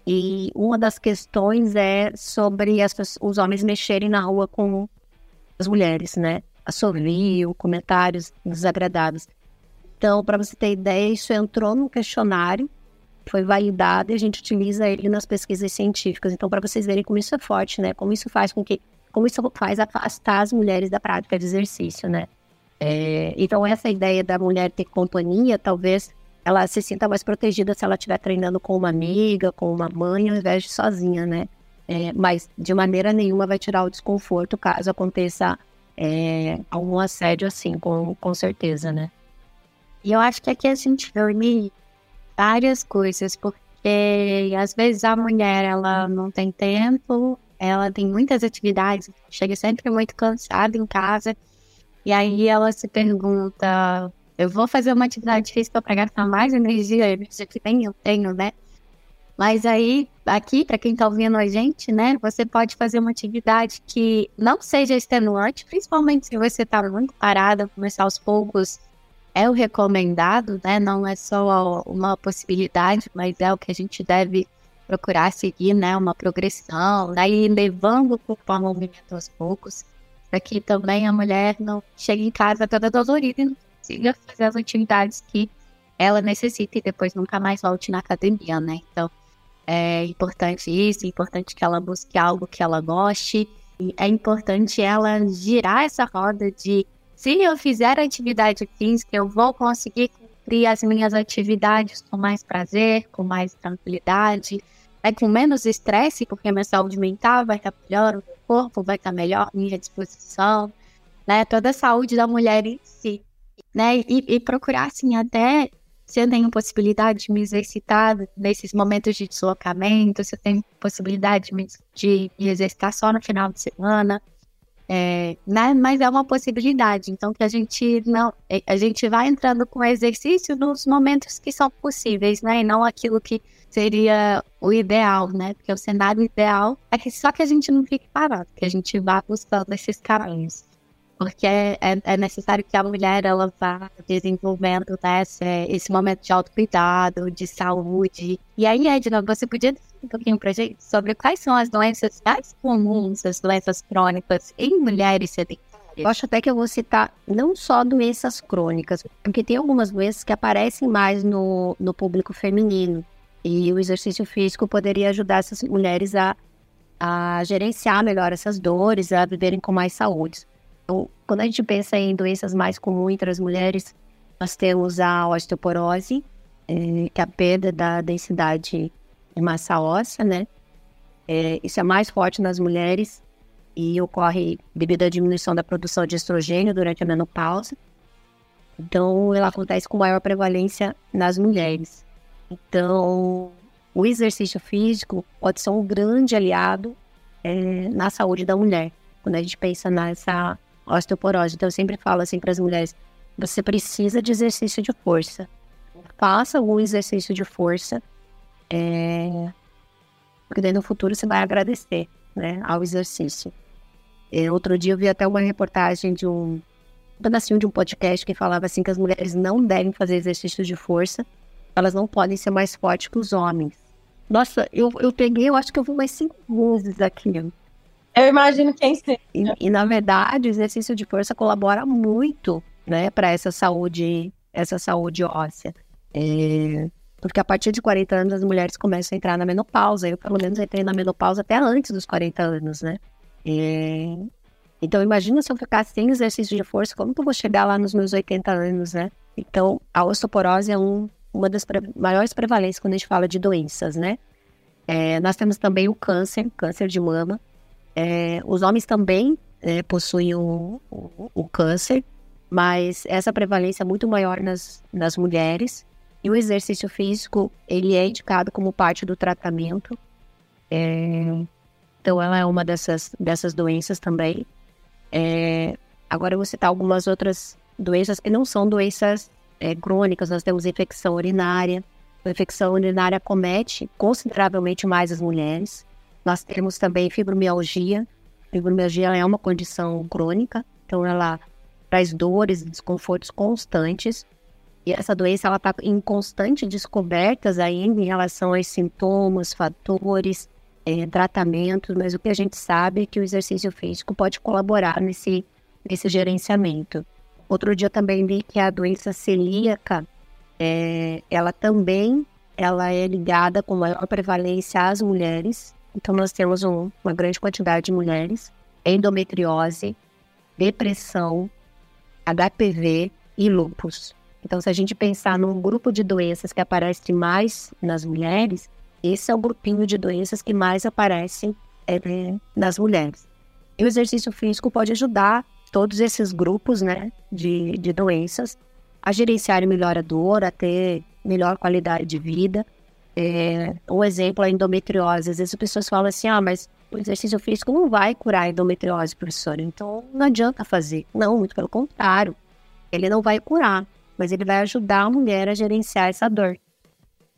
E uma das questões é sobre os homens mexerem na rua com as mulheres, né? Assovio, comentários desagradáveis. Então, para você ter ideia, isso entrou no questionário foi validado e a gente utiliza ele nas pesquisas científicas. Então, para vocês verem como isso é forte, né? Como isso faz com que, como isso faz afastar as mulheres da prática de exercício, né? É, então, essa ideia da mulher ter companhia, talvez ela se sinta mais protegida se ela estiver treinando com uma amiga, com uma mãe, ao invés de sozinha, né? É, mas de maneira nenhuma vai tirar o desconforto caso aconteça é, algum assédio assim, com, com certeza, né? E eu acho que aqui a gente reúne várias coisas, porque às vezes a mulher ela não tem tempo, ela tem muitas atividades, chega sempre muito cansada em casa, e aí ela se pergunta: eu vou fazer uma atividade física para gastar mais energia, energia que nem eu tenho, né? Mas aí, aqui, para quem está ouvindo a gente, né, você pode fazer uma atividade que não seja extenuante, principalmente se você está muito parada, começar aos poucos é o recomendado, né? Não é só uma possibilidade, mas é o que a gente deve procurar seguir, né? Uma progressão, daí né? levando o corpo ao movimento aos poucos, para que também a mulher não chegue em casa toda dolorida e não consiga fazer as atividades que ela necessita e depois nunca mais volte na academia, né? Então, é importante isso, é importante que ela busque algo que ela goste, é importante ela girar essa roda de se eu fizer atividade física, eu vou conseguir cumprir as minhas atividades com mais prazer, com mais tranquilidade. é com menos estresse, porque minha saúde mental vai estar melhor, corpo vai estar melhor, minha disposição, né? Toda a saúde da mulher em si, né? E, e procurar, assim, até se eu tenho possibilidade de me exercitar nesses momentos de deslocamento, se eu tenho possibilidade de me, de me exercitar só no final de semana, é, né? Mas é uma possibilidade. Então que a gente não, é, a gente vai entrando com exercício nos momentos que são possíveis, né? E não aquilo que seria o ideal, né? Porque o cenário ideal é que só que a gente não fique parado, que a gente vá buscando esses caminhos porque é, é, é, necessário que a mulher ela vá desenvolvendo né, esse, esse momento de autocuidado, de saúde. E aí, Edna, você podia dizer um pouquinho para gente sobre quais são as doenças mais comuns, as doenças crônicas em mulheres sedentárias? Eu acho até que eu vou citar não só doenças crônicas, porque tem algumas doenças que aparecem mais no, no público feminino. E o exercício físico poderia ajudar essas mulheres a, a gerenciar melhor essas dores, a viverem com mais saúde. Então, quando a gente pensa em doenças mais comuns entre as mulheres, nós temos a osteoporose, é, que é a perda da densidade de massa óssea, né? É, isso é mais forte nas mulheres e ocorre devido à diminuição da produção de estrogênio durante a menopausa. Então, ela acontece com maior prevalência nas mulheres. Então, o exercício físico pode ser um grande aliado é, na saúde da mulher. Quando a gente pensa nessa osteoporose. Então, eu sempre falo assim para as mulheres: você precisa de exercício de força. Faça algum exercício de força, é... porque daí no futuro você vai agradecer né, ao exercício. É, outro dia eu vi até uma reportagem de um, um pedacinho de um podcast que falava assim que as mulheres não devem fazer exercício de força, elas não podem ser mais fortes que os homens. Nossa, eu, eu peguei, eu acho que eu vi mais cinco vezes aquilo. Eu imagino quem seja. E, e, na verdade, o exercício de força colabora muito, né, para essa saúde, essa saúde óssea. É, porque a partir de 40 anos as mulheres começam a entrar na menopausa. Eu, pelo menos, entrei na menopausa até antes dos 40 anos, né? É, então, imagina se eu ficar sem exercício de força, como que eu vou chegar lá nos meus 80 anos, né? Então, a osteoporose é um, uma das pre maiores prevalências quando a gente fala de doenças, né? É, nós temos também o câncer, câncer de mama, é, os homens também é, possuem o, o, o, câncer, mas essa prevalência é muito maior nas, nas mulheres. E o exercício físico, ele é indicado como parte do tratamento. É, então, ela é uma dessas, dessas doenças também. É, agora, eu vou citar algumas outras doenças que não são doenças é, crônicas. Nós temos infecção urinária. A infecção urinária comete consideravelmente mais as mulheres. Nós temos também fibromialgia. Fibromialgia é uma condição crônica, então ela traz dores desconfortos constantes. E essa doença ela está em constante descobertas ainda em relação aos sintomas, fatores, é, tratamentos, mas o que a gente sabe é que o exercício físico pode colaborar nesse, nesse gerenciamento. Outro dia também vi que a doença celíaca, é, ela também ela é ligada com maior prevalência às mulheres, então, nós temos um, uma grande quantidade de mulheres, endometriose, depressão, HPV e lúpus. Então, se a gente pensar num grupo de doenças que aparece mais nas mulheres, esse é o grupinho de doenças que mais aparecem é, nas mulheres. E o exercício físico pode ajudar todos esses grupos né, de, de doenças a gerenciarem melhor a dor, a ter melhor qualidade de vida é, um exemplo é a endometriose. Às vezes as pessoas falam assim, ah, mas o exercício físico não vai curar a endometriose, professora. Então não adianta fazer. Não, muito pelo contrário. Ele não vai curar, mas ele vai ajudar a mulher a gerenciar essa dor.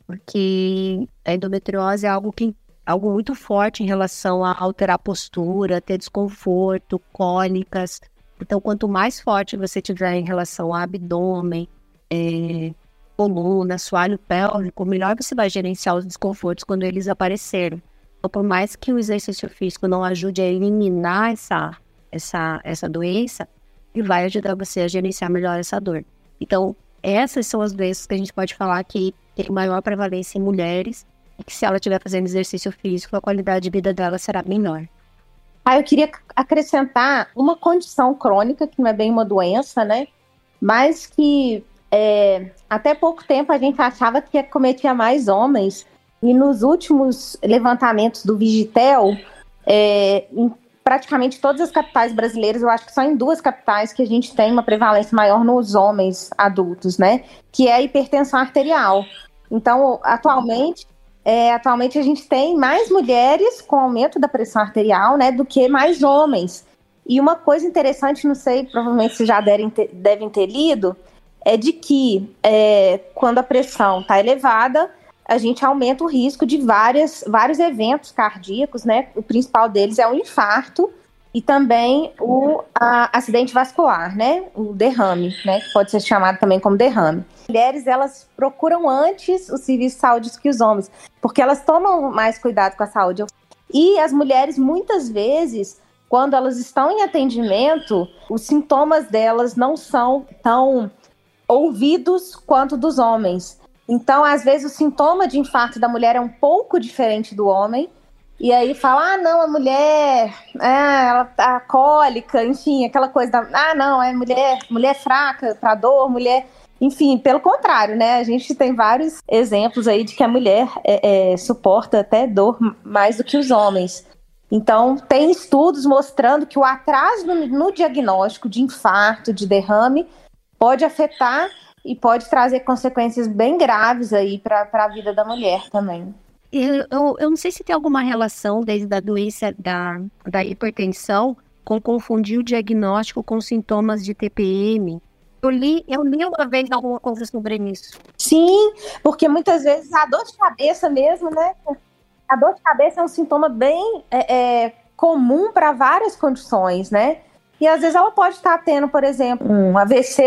Porque a endometriose é algo que algo muito forte em relação a alterar a postura, ter desconforto, cólicas. Então, quanto mais forte você tiver em relação ao abdômen, é, coluna, assoalho pélvico, melhor você vai gerenciar os desconfortos quando eles aparecerem. Então, por mais que o exercício físico não ajude a eliminar essa, essa, essa doença, ele vai ajudar você a gerenciar melhor essa dor. Então, essas são as doenças que a gente pode falar que tem maior prevalência em mulheres e que se ela estiver fazendo exercício físico, a qualidade de vida dela será melhor. Ah, eu queria acrescentar uma condição crônica, que não é bem uma doença, né? Mas que é, até pouco tempo a gente achava que cometia mais homens, E nos últimos levantamentos do Vigitel, é, em praticamente todas as capitais brasileiras, eu acho que só em duas capitais que a gente tem uma prevalência maior nos homens adultos, né? Que é a hipertensão arterial. Então, atualmente, é, atualmente a gente tem mais mulheres com aumento da pressão arterial, né, do que mais homens. E uma coisa interessante, não sei, provavelmente vocês já devem ter, devem ter lido, é de que é, quando a pressão está elevada, a gente aumenta o risco de várias, vários eventos cardíacos, né? O principal deles é o infarto e também o a, acidente vascular, né? O derrame, né? Que pode ser chamado também como derrame. Mulheres, elas procuram antes o serviço de saúde que os homens, porque elas tomam mais cuidado com a saúde. E as mulheres, muitas vezes, quando elas estão em atendimento, os sintomas delas não são tão ouvidos quanto dos homens. Então, às vezes, o sintoma de infarto da mulher é um pouco diferente do homem. E aí fala, ah, não, a mulher, é, ela tá cólica, enfim, aquela coisa da, ah, não, é mulher, mulher fraca para dor, mulher, enfim, pelo contrário, né? A gente tem vários exemplos aí de que a mulher é, é, suporta até dor mais do que os homens. Então, tem estudos mostrando que o atraso no, no diagnóstico de infarto, de derrame, pode afetar e pode trazer consequências bem graves aí para a vida da mulher também. Eu, eu, não sei se tem alguma relação desde a doença da, da hipertensão com confundir o diagnóstico com sintomas de TPM. Eu li, eu li uma vez alguma coisa sobre isso. Sim, porque muitas vezes a dor de cabeça mesmo, né? A dor de cabeça é um sintoma bem é, é, comum para várias condições, né? E às vezes ela pode estar tendo, por exemplo, um AVC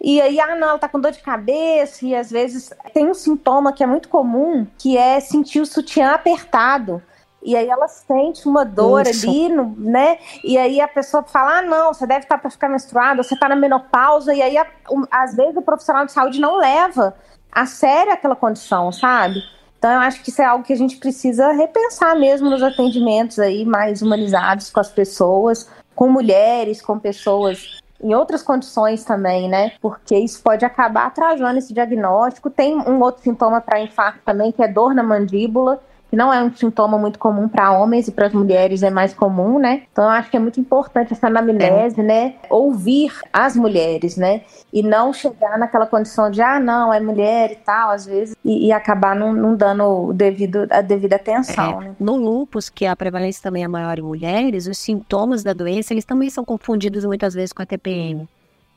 e aí, ah, não, ela tá com dor de cabeça, e às vezes tem um sintoma que é muito comum, que é sentir o sutiã apertado. E aí ela sente uma dor Isso. ali, no, né? E aí a pessoa fala: ah, não, você deve estar tá para ficar menstruada, você está na menopausa, e aí a, um, às vezes o profissional de saúde não leva a sério aquela condição, sabe? Então eu acho que isso é algo que a gente precisa repensar mesmo nos atendimentos aí mais humanizados com as pessoas, com mulheres, com pessoas em outras condições também, né? Porque isso pode acabar atrasando esse diagnóstico. Tem um outro sintoma para infarto também, que é dor na mandíbula que não é um sintoma muito comum para homens e para as mulheres é mais comum, né? Então eu acho que é muito importante essa anamnese, é. né? Ouvir as mulheres, né? E não chegar naquela condição de, ah, não, é mulher e tal, às vezes, e, e acabar não, não, dando o devido, a devida atenção. É. Né? No lúpus, que a prevalência também é maior em mulheres, os sintomas da doença, eles também são confundidos muitas vezes com a TPM.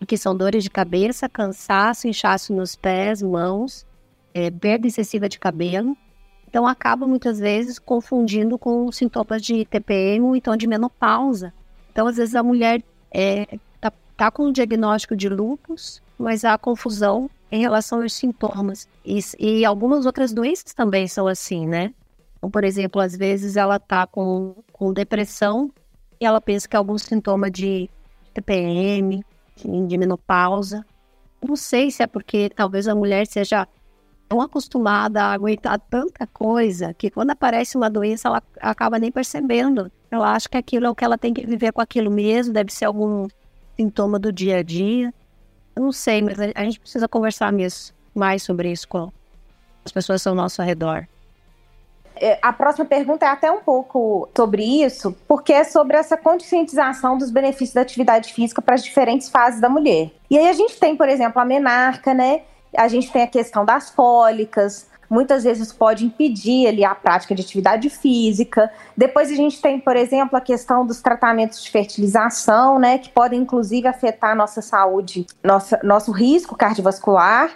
Que são dores de cabeça, cansaço, inchaço nos pés, mãos, é, perda excessiva de cabelo, então acaba muitas vezes confundindo com sintomas de TPM ou então de menopausa. Então às vezes a mulher é, tá, tá com o diagnóstico de lúpus, mas há confusão em relação aos sintomas. E, e, algumas outras doenças também são assim, né? Então, por exemplo, às vezes ela tá com, com depressão e ela pensa que é algum sintoma de TPM, de menopausa. Não sei se é porque talvez a mulher seja tão acostumada a aguentar tanta coisa que quando aparece uma doença ela acaba nem percebendo. Ela acha que aquilo é o que ela tem que viver com aquilo mesmo, deve ser algum sintoma do dia a dia. Eu não sei, mas a gente precisa conversar mesmo mais sobre isso com as pessoas ao nosso redor. É, a próxima pergunta é até um pouco sobre isso, porque é sobre essa conscientização dos benefícios da atividade física para as diferentes fases da mulher. E aí a gente tem, por exemplo, a menarca, né? A gente tem a questão das fólicas, muitas vezes pode impedir ali a prática de atividade física. Depois a gente tem, por exemplo, a questão dos tratamentos de fertilização, né, que podem inclusive afetar nossa saúde, nossa, nosso risco cardiovascular.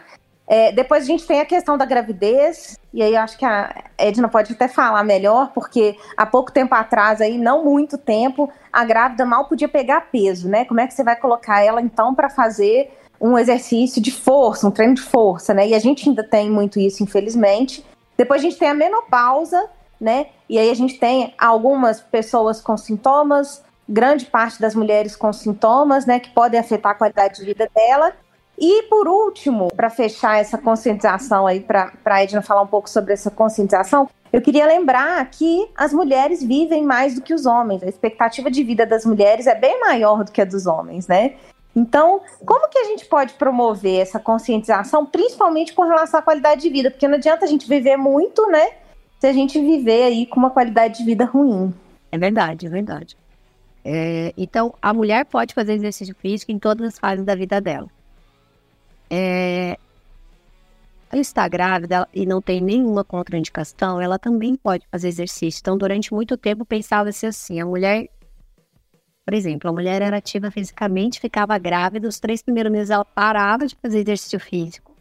É, depois a gente tem a questão da gravidez, e aí eu acho que a Edna pode até falar melhor, porque há pouco tempo atrás, aí, não muito tempo, a grávida mal podia pegar peso, né? Como é que você vai colocar ela então para fazer um exercício de força, um treino de força, né? E a gente ainda tem muito isso, infelizmente. Depois a gente tem a menopausa, né? E aí a gente tem algumas pessoas com sintomas, grande parte das mulheres com sintomas, né, que podem afetar a qualidade de vida dela. E por último, para fechar essa conscientização aí, para a Edna falar um pouco sobre essa conscientização, eu queria lembrar que as mulheres vivem mais do que os homens. A expectativa de vida das mulheres é bem maior do que a dos homens, né? Então, como que a gente pode promover essa conscientização, principalmente com relação à qualidade de vida? Porque não adianta a gente viver muito, né? Se a gente viver aí com uma qualidade de vida ruim. É verdade, é verdade. É, então, a mulher pode fazer exercício físico em todas as fases da vida dela. É, ela está grávida e não tem nenhuma contraindicação, ela também pode fazer exercício. Então, durante muito tempo, pensava-se assim: a mulher, por exemplo, a mulher era ativa fisicamente, ficava grávida, os três primeiros meses ela parava de fazer exercício físico,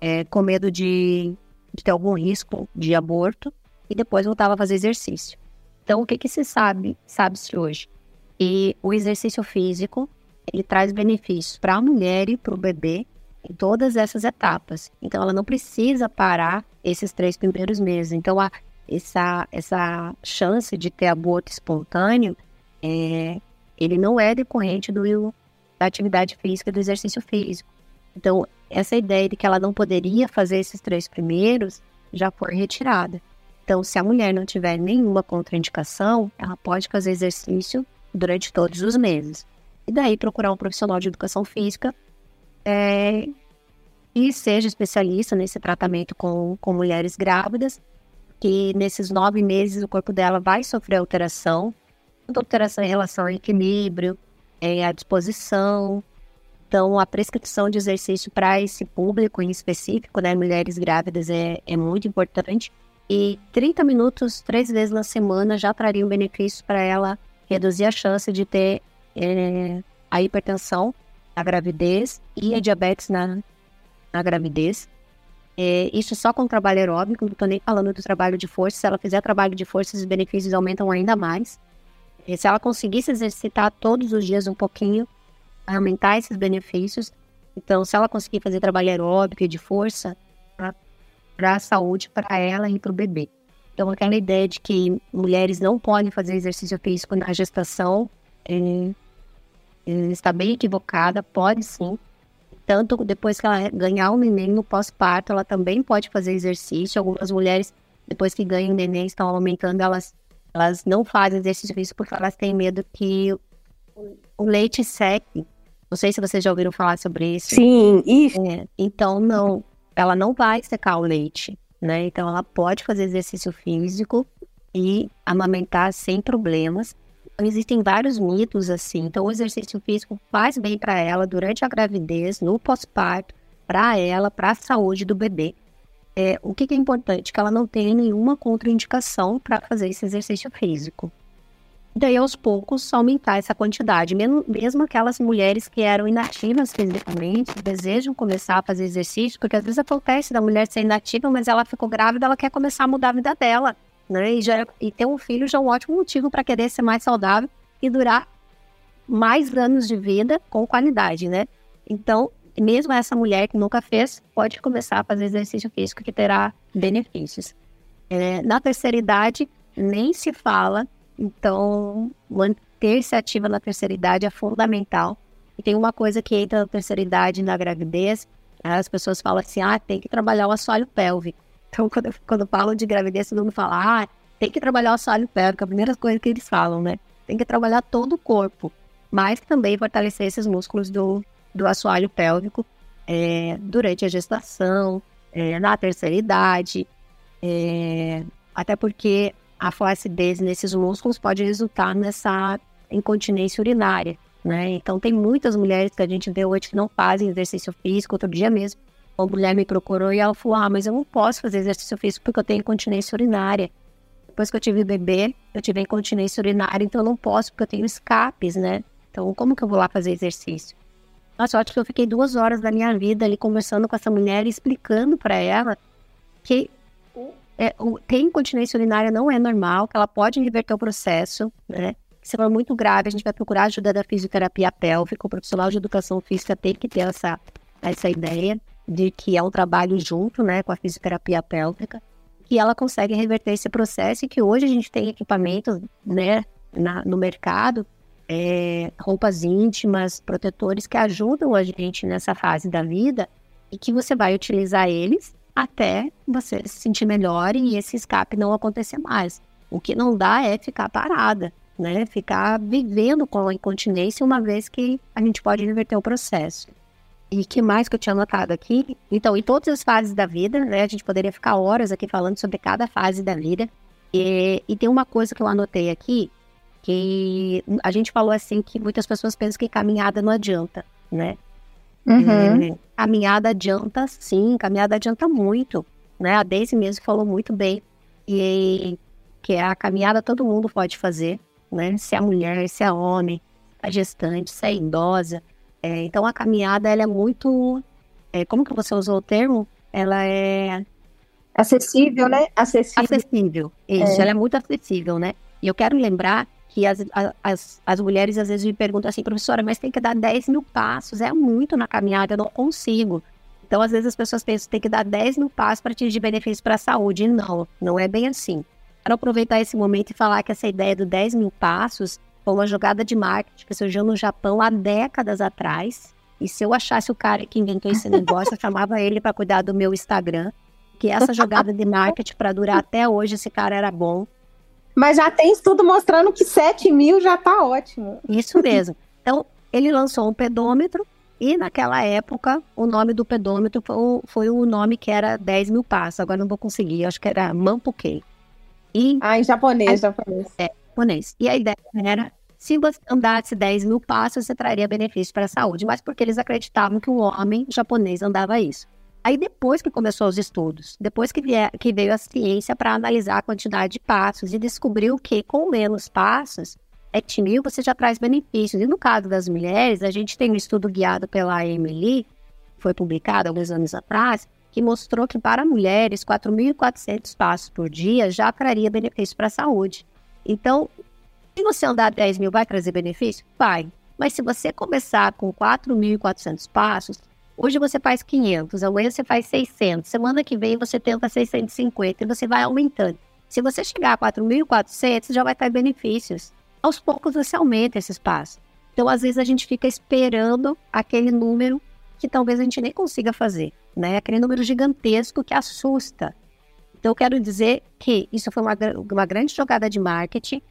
é, com medo de, de ter algum risco de aborto, e depois voltava a fazer exercício. Então, o que, que se sabe, sabe-se hoje? E o exercício físico, ele traz benefícios para a mulher e para o bebê em todas essas etapas. Então, ela não precisa parar esses três primeiros meses. Então, a, essa, essa chance de ter aborto espontâneo, é, ele não é decorrente do, da atividade física, do exercício físico. Então, essa ideia de que ela não poderia fazer esses três primeiros já foi retirada. Então, se a mulher não tiver nenhuma contraindicação, ela pode fazer exercício durante todos os meses. E daí procurar um profissional de educação física é, e seja especialista nesse tratamento com, com mulheres grávidas, que nesses nove meses o corpo dela vai sofrer alteração, alteração em relação ao equilíbrio, é, à disposição. Então, a prescrição de exercício para esse público em específico, né, mulheres grávidas, é, é muito importante. E 30 minutos, três vezes na semana, já trariam benefícios para ela reduzir a chance de ter é, a hipertensão na gravidez e a diabetes na, na gravidez. É, isso só com trabalho aeróbico, não estou nem falando do trabalho de força. Se ela fizer trabalho de força, os benefícios aumentam ainda mais. E se ela conseguir se exercitar todos os dias um pouquinho, aumentar esses benefícios. Então, se ela conseguir fazer trabalho aeróbico e de força, para a saúde, para ela e para o bebê. Então, aquela ideia de que mulheres não podem fazer exercício físico na gestação é, está bem equivocada, pode sim. Tanto depois que ela ganhar o neném no pós-parto, ela também pode fazer exercício. Algumas mulheres, depois que ganham o neném, estão aumentando, elas, elas não fazem exercício físico porque elas têm medo que o leite seque. Não sei se vocês já ouviram falar sobre isso. Sim, isso. É, então, não, ela não vai secar o leite, né? Então, ela pode fazer exercício físico e amamentar sem problemas. Então, existem vários mitos assim. Então, o exercício físico faz bem para ela durante a gravidez, no pós-parto, para ela, para a saúde do bebê. É, o que, que é importante? Que ela não tenha nenhuma contraindicação para fazer esse exercício físico. Daí, aos poucos, aumentar essa quantidade. Mesmo, aquelas mulheres que eram inativas fisicamente, desejam começar a fazer exercício, porque às vezes acontece da mulher ser inativa, mas ela ficou grávida, ela quer começar a mudar a vida dela né? E, já, e ter um filho já é um ótimo motivo para querer ser mais saudável e durar mais anos de vida com qualidade, né? Então, mesmo essa mulher que nunca fez, pode começar a fazer exercício físico que terá benefícios. É, na terceira idade, nem se fala, então manter-se ativa na terceira idade é fundamental. E tem uma coisa que entra na terceira idade na gravidez, as pessoas falam assim, ah, tem que trabalhar o assoalho pélvico. Então, quando, quando falam de gravidez, todo mundo fala, ah, tem que trabalhar o assoalho pélvico, a primeira coisa que eles falam, né? Tem que trabalhar todo o corpo, mas também fortalecer esses músculos do, do assoalho pélvico é, durante a gestação, é, na terceira idade, é, até porque a flacidez nesses músculos pode resultar nessa incontinência urinária, né? Então, tem muitas mulheres que a gente vê hoje que não fazem exercício físico, outro dia mesmo, uma mulher me procurou e ela falou: Ah, mas eu não posso fazer exercício físico porque eu tenho incontinência urinária. Depois que eu tive bebê, eu tive incontinência urinária, então eu não posso porque eu tenho escapes, né? Então, como que eu vou lá fazer exercício? Nossa, eu acho que eu fiquei duas horas da minha vida ali conversando com essa mulher e explicando para ela que é, o, ter incontinência urinária não é normal, que ela pode reverter o processo, né? Se for muito grave, a gente vai procurar ajuda da fisioterapia pélvica. O profissional de educação física tem que ter essa, essa ideia de que é um trabalho junto, né, com a fisioterapia pélvica, que ela consegue reverter esse processo e que hoje a gente tem equipamentos, né, na, no mercado, é, roupas íntimas, protetores que ajudam a gente nessa fase da vida e que você vai utilizar eles até você se sentir melhor e esse escape não acontecer mais. O que não dá é ficar parada, né? Ficar vivendo com a incontinência uma vez que a gente pode reverter o processo. E que mais que eu tinha anotado aqui? Então, em todas as fases da vida, né? A gente poderia ficar horas aqui falando sobre cada fase da vida. E, e tem uma coisa que eu anotei aqui, que a gente falou assim que muitas pessoas pensam que caminhada não adianta, né? Uhum. É, caminhada adianta sim, caminhada adianta muito, né? A Daisy mesmo falou muito bem. E que a caminhada todo mundo pode fazer, né? Se é mulher, se é homem, a gestante, se é idosa. É, então a caminhada ela é muito, é, como que você usou o termo? Ela é Acessível, né? Acessível. acessível. Isso, É. ela é muito acessível, né? E eu quero lembrar que as, as, as mulheres às vezes me perguntam assim, professora, mas tem que dar 10 mil passos, é muito na caminhada, eu não consigo. Então, às vezes as pessoas pensam que tem que dar 10 mil passos para atingir benefícios para a saúde. E não, não é bem assim. Quero aproveitar esse momento e falar que essa ideia do 10 mil passos foi uma jogada de marketing que surgiu no Japão há décadas atrás. E se eu achasse o cara que inventou esse negócio, eu chamava ele para cuidar do meu Instagram. Que essa jogada de marketing para durar até hoje, esse cara era bom. Mas já tem estudo mostrando que 7 mil já tá ótimo. Isso mesmo. Então, ele lançou um pedômetro e naquela época o nome do pedômetro foi o, foi o nome que era 10 mil passos. Agora não vou conseguir, acho que era Mampukei. E Ah, em japonês, japonês. japonês. E a ideia era, se você andasse 10 mil passos, você traria benefício para a saúde. Mas porque eles acreditavam que o homem japonês andava isso. Aí depois que começou os estudos, depois que, vie- que veio a ciência para analisar a quantidade de passos e descobriu que com menos passos, 7 mil você já traz benefícios. E no caso das mulheres, a gente tem um estudo guiado pela Emily, foi publicado alguns anos atrás, que mostrou que para mulheres, 4.400 passos por dia já traria benefício para a saúde. Então, se você andar 10 mil, vai trazer benefício? Vai. Mas se você começar com 4.400 passos, hoje você faz 500, amanhã você faz 600, semana que vem você tenta 650 e você vai aumentando. Se você chegar a 4.400, você já vai ter benefícios. Aos poucos você aumenta esses passos. Então, às vezes, a gente fica esperando aquele número que talvez a gente nem consiga fazer, né? Aquele número gigantesco que assusta. Então, eu quero dizer que isso foi uma, uma grande jogada de marketing.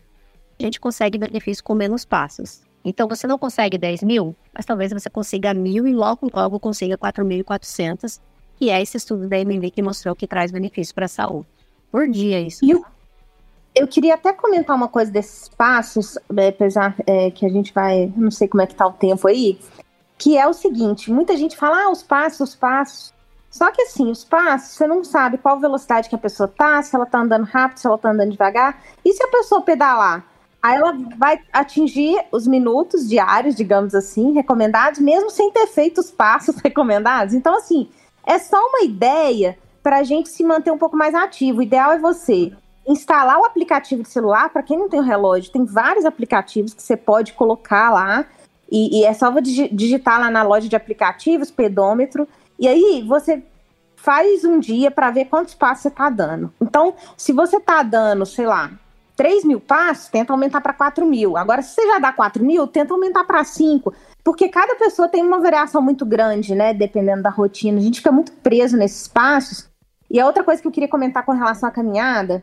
A gente consegue benefício com menos passos. Então, você não consegue 10 mil, mas talvez você consiga mil e logo, logo consiga 4.400, que é esse estudo da MV que mostrou que traz benefício para a saúde. Por dia, isso. E o- eu queria até comentar uma coisa desses passos, é, apesar é, que a gente vai, não sei como é que tá o tempo aí, que é o seguinte, muita gente fala, ah, os passos, os passos. Só que assim, os passos, você não sabe qual velocidade que a pessoa tá, se ela tá andando rápido, se ela tá andando devagar. E se a pessoa pedalar? Aí ela vai atingir os minutos diários, digamos assim, recomendados, mesmo sem ter feito os passos recomendados. Então, assim, é só uma ideia para a gente se manter um pouco mais ativo. O ideal é você instalar o aplicativo de celular. Para quem não tem o relógio, tem vários aplicativos que você pode colocar lá. E, e é só digi- digitar lá na loja de aplicativos, pedômetro. E aí você faz um dia para ver quantos passos você está dando. Então, se você está dando, sei lá, 3 mil passos, tenta aumentar para 4 mil. Agora, se você já dá 4 mil, tenta aumentar para 5. Porque cada pessoa tem uma variação muito grande, né? Dependendo da rotina. A gente fica muito preso nesses passos. E a outra coisa que eu queria comentar com relação à caminhada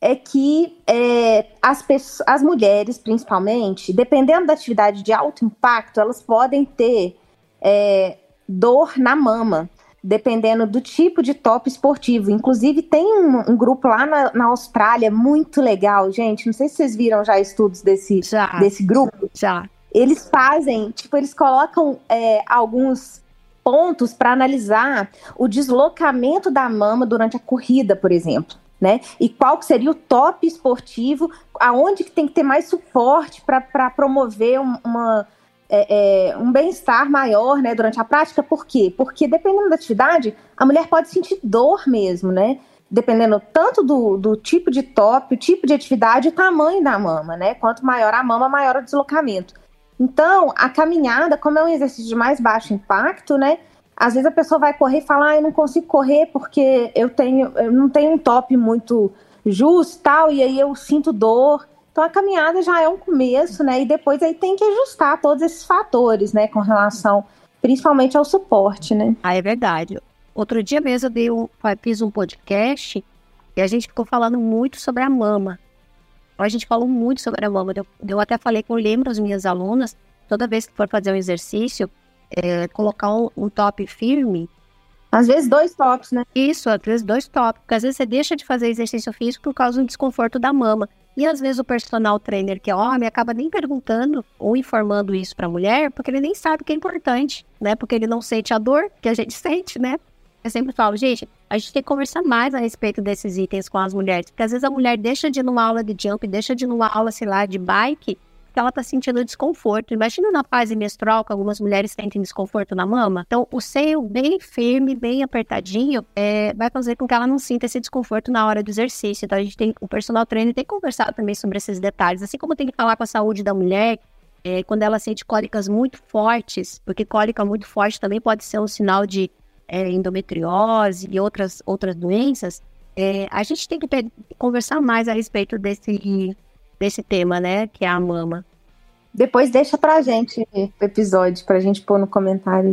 é que é, as, pessoas, as mulheres, principalmente, dependendo da atividade de alto impacto, elas podem ter é, dor na mama, dependendo do tipo de top esportivo. Inclusive, tem um, um grupo lá na, na Austrália muito legal, gente. Não sei se vocês viram já estudos desse, Já, desse grupo já. eles fazem, tipo, eles colocam é, alguns pontos para analisar o deslocamento da mama durante a corrida, por exemplo. Né? E qual que seria o top esportivo, aonde que tem que ter mais suporte para promover um, uma, é, é, um bem-estar maior né, durante a prática. Por quê? Porque dependendo da atividade, a mulher pode sentir dor mesmo, né? Dependendo tanto do, do tipo de top, o tipo de atividade e o tamanho da mama, né? Quanto maior a mama, maior o deslocamento. Então, a caminhada, como é um exercício de mais baixo impacto, né? Às vezes a pessoa vai correr e fala, ah, eu não consigo correr porque eu tenho, eu não tenho um top muito justo tal, e aí eu sinto dor. Então a caminhada já é um começo, né? E depois aí tem que ajustar todos esses fatores, né? Com relação principalmente ao suporte, né? Ah, é verdade. Outro dia mesmo eu dei um, fiz um podcast e a gente ficou falando muito sobre a mama. A gente falou muito sobre a mama. Eu, eu até falei que eu lembro as minhas alunas, toda vez que for fazer um exercício, é, colocar um, um top firme às vezes dois tops, né? Isso, às vezes dois tops. Porque às vezes você deixa de fazer exercício físico por causa do desconforto da mama. E às vezes o personal trainer, que é homem, acaba nem perguntando ou informando isso para a mulher, porque ele nem sabe que é importante, né? Porque ele não sente a dor que a gente sente, né? Eu sempre falo, gente, a gente tem que conversar mais a respeito desses itens com as mulheres. Porque às vezes a mulher deixa de ir numa aula de jump, deixa de ir numa aula, sei lá, de bike, ela tá sentindo desconforto. Imagina na fase menstrual que algumas mulheres sentem desconforto na mama. Então, o seio bem firme, bem apertadinho, é, vai fazer com que ela não sinta esse desconforto na hora do exercício. Então, a gente tem, o personal trainer tem que conversar também sobre esses detalhes, assim como tem que falar com a saúde da mulher, é, quando ela sente cólicas muito fortes, porque cólica muito forte também pode ser um sinal de é, endometriose e outras, outras doenças, é, a gente tem que conversar mais a respeito desse, desse tema, né? Que é a mama. Depois deixa pra gente o episódio, pra gente pôr no comentário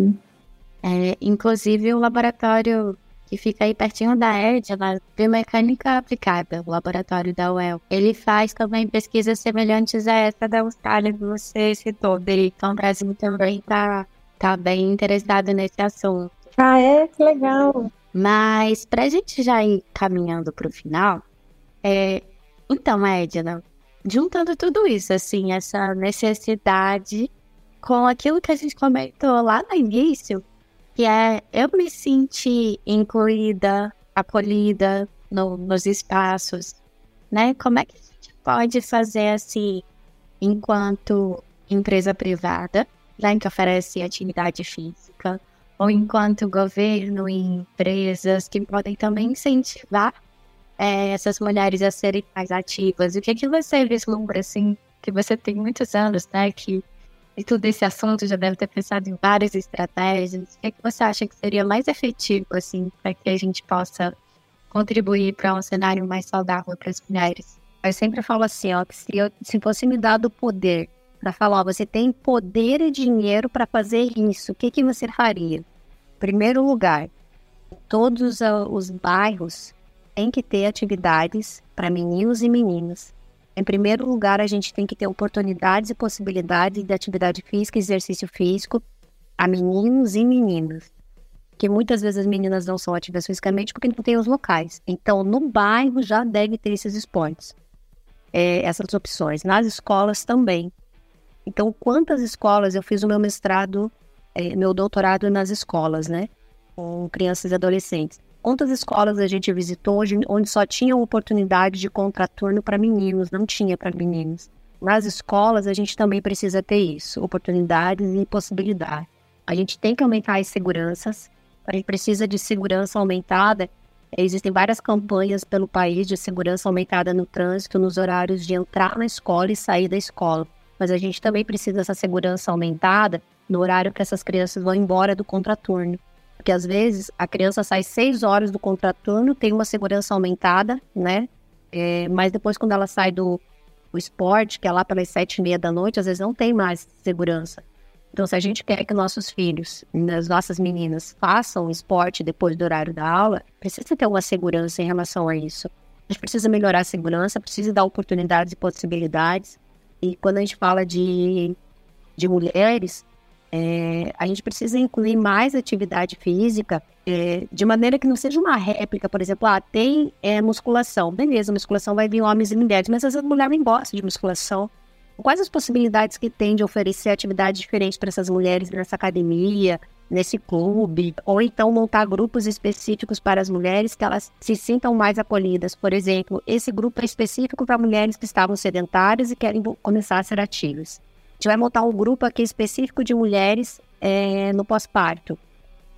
aí. É, inclusive o laboratório que fica aí pertinho da ERD, a Biomecânica Aplicada, o laboratório da UEL. Ele faz também pesquisas semelhantes a essa da Austrália que você citou. Então o Brasil também tá, tá bem interessado nesse assunto. Ah, é? Que legal. Mas pra gente já ir caminhando pro final, é... então, Edna, juntando tudo isso, assim, essa necessidade com aquilo que a gente comentou lá no início, que é eu me sentir incluída, acolhida no, nos espaços, né? Como é que a gente pode fazer assim, enquanto empresa privada, né, que oferece atividade física, ou enquanto governo e empresas que podem também incentivar é, essas mulheres a serem mais ativas? O que, é que você vislumbra, assim, que você tem muitos anos, né, que e tudo esse assunto já deve ter pensado em várias estratégias. O que, é que você acha que seria mais efetivo, assim, para que a gente possa contribuir para um cenário mais saudável para as mulheres? Eu sempre falo assim, ó, que se, eu, se fosse me dado o poder para falar, ó, você tem poder e dinheiro para fazer isso, o que, que você faria? Em primeiro lugar, todos os bairros tem que ter atividades para meninos e meninas. Em primeiro lugar, a gente tem que ter oportunidades e possibilidades de atividade física exercício físico a meninos e meninas. Que muitas vezes as meninas não são ativas fisicamente porque não tem os locais. Então, no bairro já deve ter esses esportes, é, essas opções. Nas escolas também. Então, quantas escolas eu fiz o meu mestrado, é, meu doutorado nas escolas, né? Com crianças e adolescentes. Quantas escolas a gente visitou onde só tinha oportunidade de contraturno para meninos, não tinha para meninos? Nas escolas, a gente também precisa ter isso, oportunidades e possibilidades. A gente tem que aumentar as seguranças, a gente precisa de segurança aumentada. Existem várias campanhas pelo país de segurança aumentada no trânsito, nos horários de entrar na escola e sair da escola. Mas a gente também precisa dessa segurança aumentada no horário que essas crianças vão embora do contraturno. Porque às vezes a criança sai seis horas do contraturno, tem uma segurança aumentada, né? É, mas depois, quando ela sai do, esporte, que é lá pelas sete e meia da noite, às vezes não tem mais segurança. Então, se a gente quer que nossos filhos, as nossas meninas, façam esporte depois do horário da aula, precisa ter uma segurança em relação a isso. A gente precisa melhorar a segurança, precisa dar oportunidades e possibilidades. E quando a gente fala de, de mulheres, é, a gente precisa incluir mais atividade física é, de maneira que não seja uma réplica, por exemplo, ah, tem é, musculação. Beleza, musculação vai vir homens e mulheres, mas às vezes a gosta de musculação. Quais as possibilidades que tem de oferecer atividades diferentes para essas mulheres nessa academia, nesse clube, ou então montar grupos específicos para as mulheres que elas se sintam mais acolhidas. Por exemplo, esse grupo é específico para mulheres que estavam sedentárias e querem começar a ser ativas gente vai montar um grupo aqui específico de mulheres é, no pós-parto.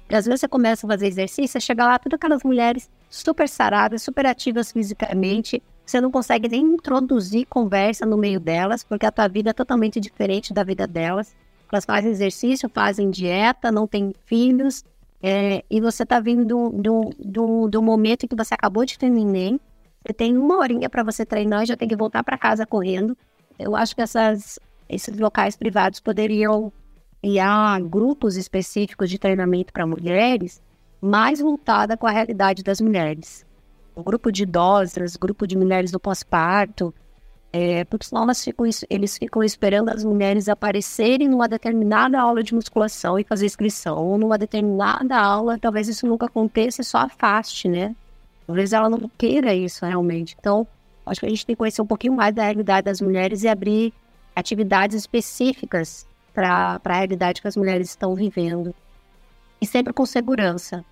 Às vezes você começa a fazer exercício, chega lá, todas aquelas mulheres super saradas, super ativas fisicamente, você não consegue nem introduzir conversa no meio delas, porque a tua vida é totalmente diferente da vida delas. Elas fazem exercício, fazem dieta, não têm filhos, é, e você está vindo do, do, do, do momento em que você acabou de ter neném, você tem uma horinha para você treinar e já tem que voltar para casa correndo. Eu acho que essas esses locais privados poderiam criar grupos específicos de treinamento para mulheres mais voltada com a realidade das mulheres. Um grupo de idosas, grupo de mulheres no pós-parto, É, porque senão ficam, eles ficam esperando as mulheres aparecerem numa determinada aula de musculação e fazer inscrição, ou numa determinada aula, talvez isso nunca aconteça e só afaste, né? Talvez ela não queira isso realmente. Então, acho que a gente tem que conhecer um pouquinho mais da realidade das mulheres e abrir atividades específicas para a realidade que as mulheres estão vivendo. E sempre com segurança.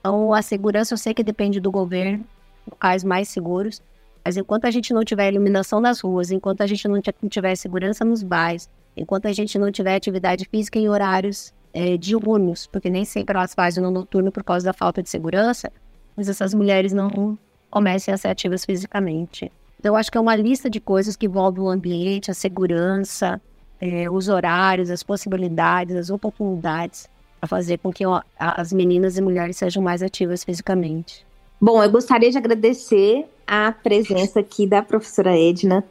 Então, a segurança eu sei que depende do governo, locais mais seguros, mas enquanto a gente não tiver iluminação nas ruas, enquanto a gente não tiver segurança nos bairros, enquanto a gente não tiver atividade física em horários é, diurnos, porque nem sempre elas fazem no noturno por causa da falta de segurança, mas essas mulheres não comecem a ser ativas fisicamente. Então, eu acho que é uma lista de coisas que envolvem o ambiente, a segurança, é, os horários, as possibilidades, as oportunidades para fazer com que ó, as meninas e mulheres sejam mais ativas fisicamente. Bom, eu gostaria de agradecer a presença aqui da professora Edna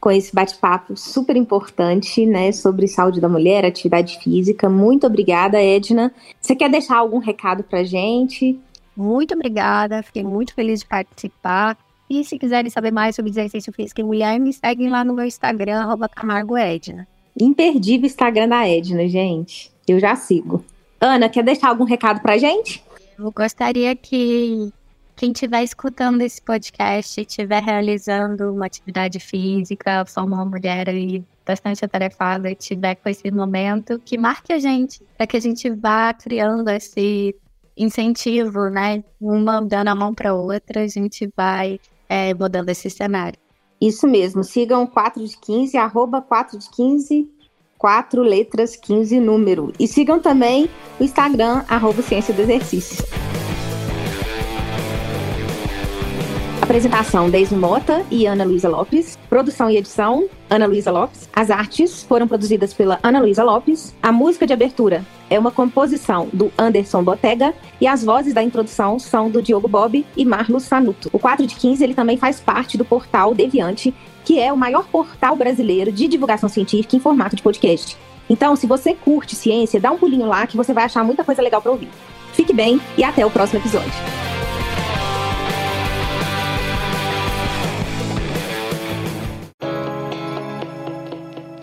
com esse bate-papo super importante, né, sobre saúde da mulher, atividade física. Muito obrigada, Edna. Você quer deixar algum recado para gente? Muito obrigada, fiquei muito feliz de participar. E se quiserem saber mais sobre exercício físico em mulher, me seguem lá no meu Instagram, arroba Camargo Edna. Imperdível Instagram da Edna, gente. Eu já sigo. Ana, quer deixar algum recado pra gente? Eu gostaria que quem estiver escutando esse podcast estiver realizando uma atividade física, for uma mulher aí bastante atarefada e tiver com esse momento, que marque a gente, para que a gente vá criando esse incentivo, né? Uma dando a mão para outra, a gente vai é, mudando esse cenário. Isso mesmo. Sigam 4 de 15, arroba 4 de 15, 4 letras 15 número. E sigam também o Instagram, arroba Ciência do Exercício. Apresentação: Deise Mota e Ana Luísa Lopes. Produção e edição: Ana Luísa Lopes. As artes foram produzidas pela Ana Luísa Lopes. A música de abertura é uma composição do Anderson Botega e as vozes da introdução são do Diogo Bob e Marlos Sanuto. O 4 de 15 ele também faz parte do portal Deviante, que é o maior portal brasileiro de divulgação científica em formato de podcast. Então, se você curte ciência, dá um pulinho lá que você vai achar muita coisa legal para ouvir. Fique bem e até o próximo episódio.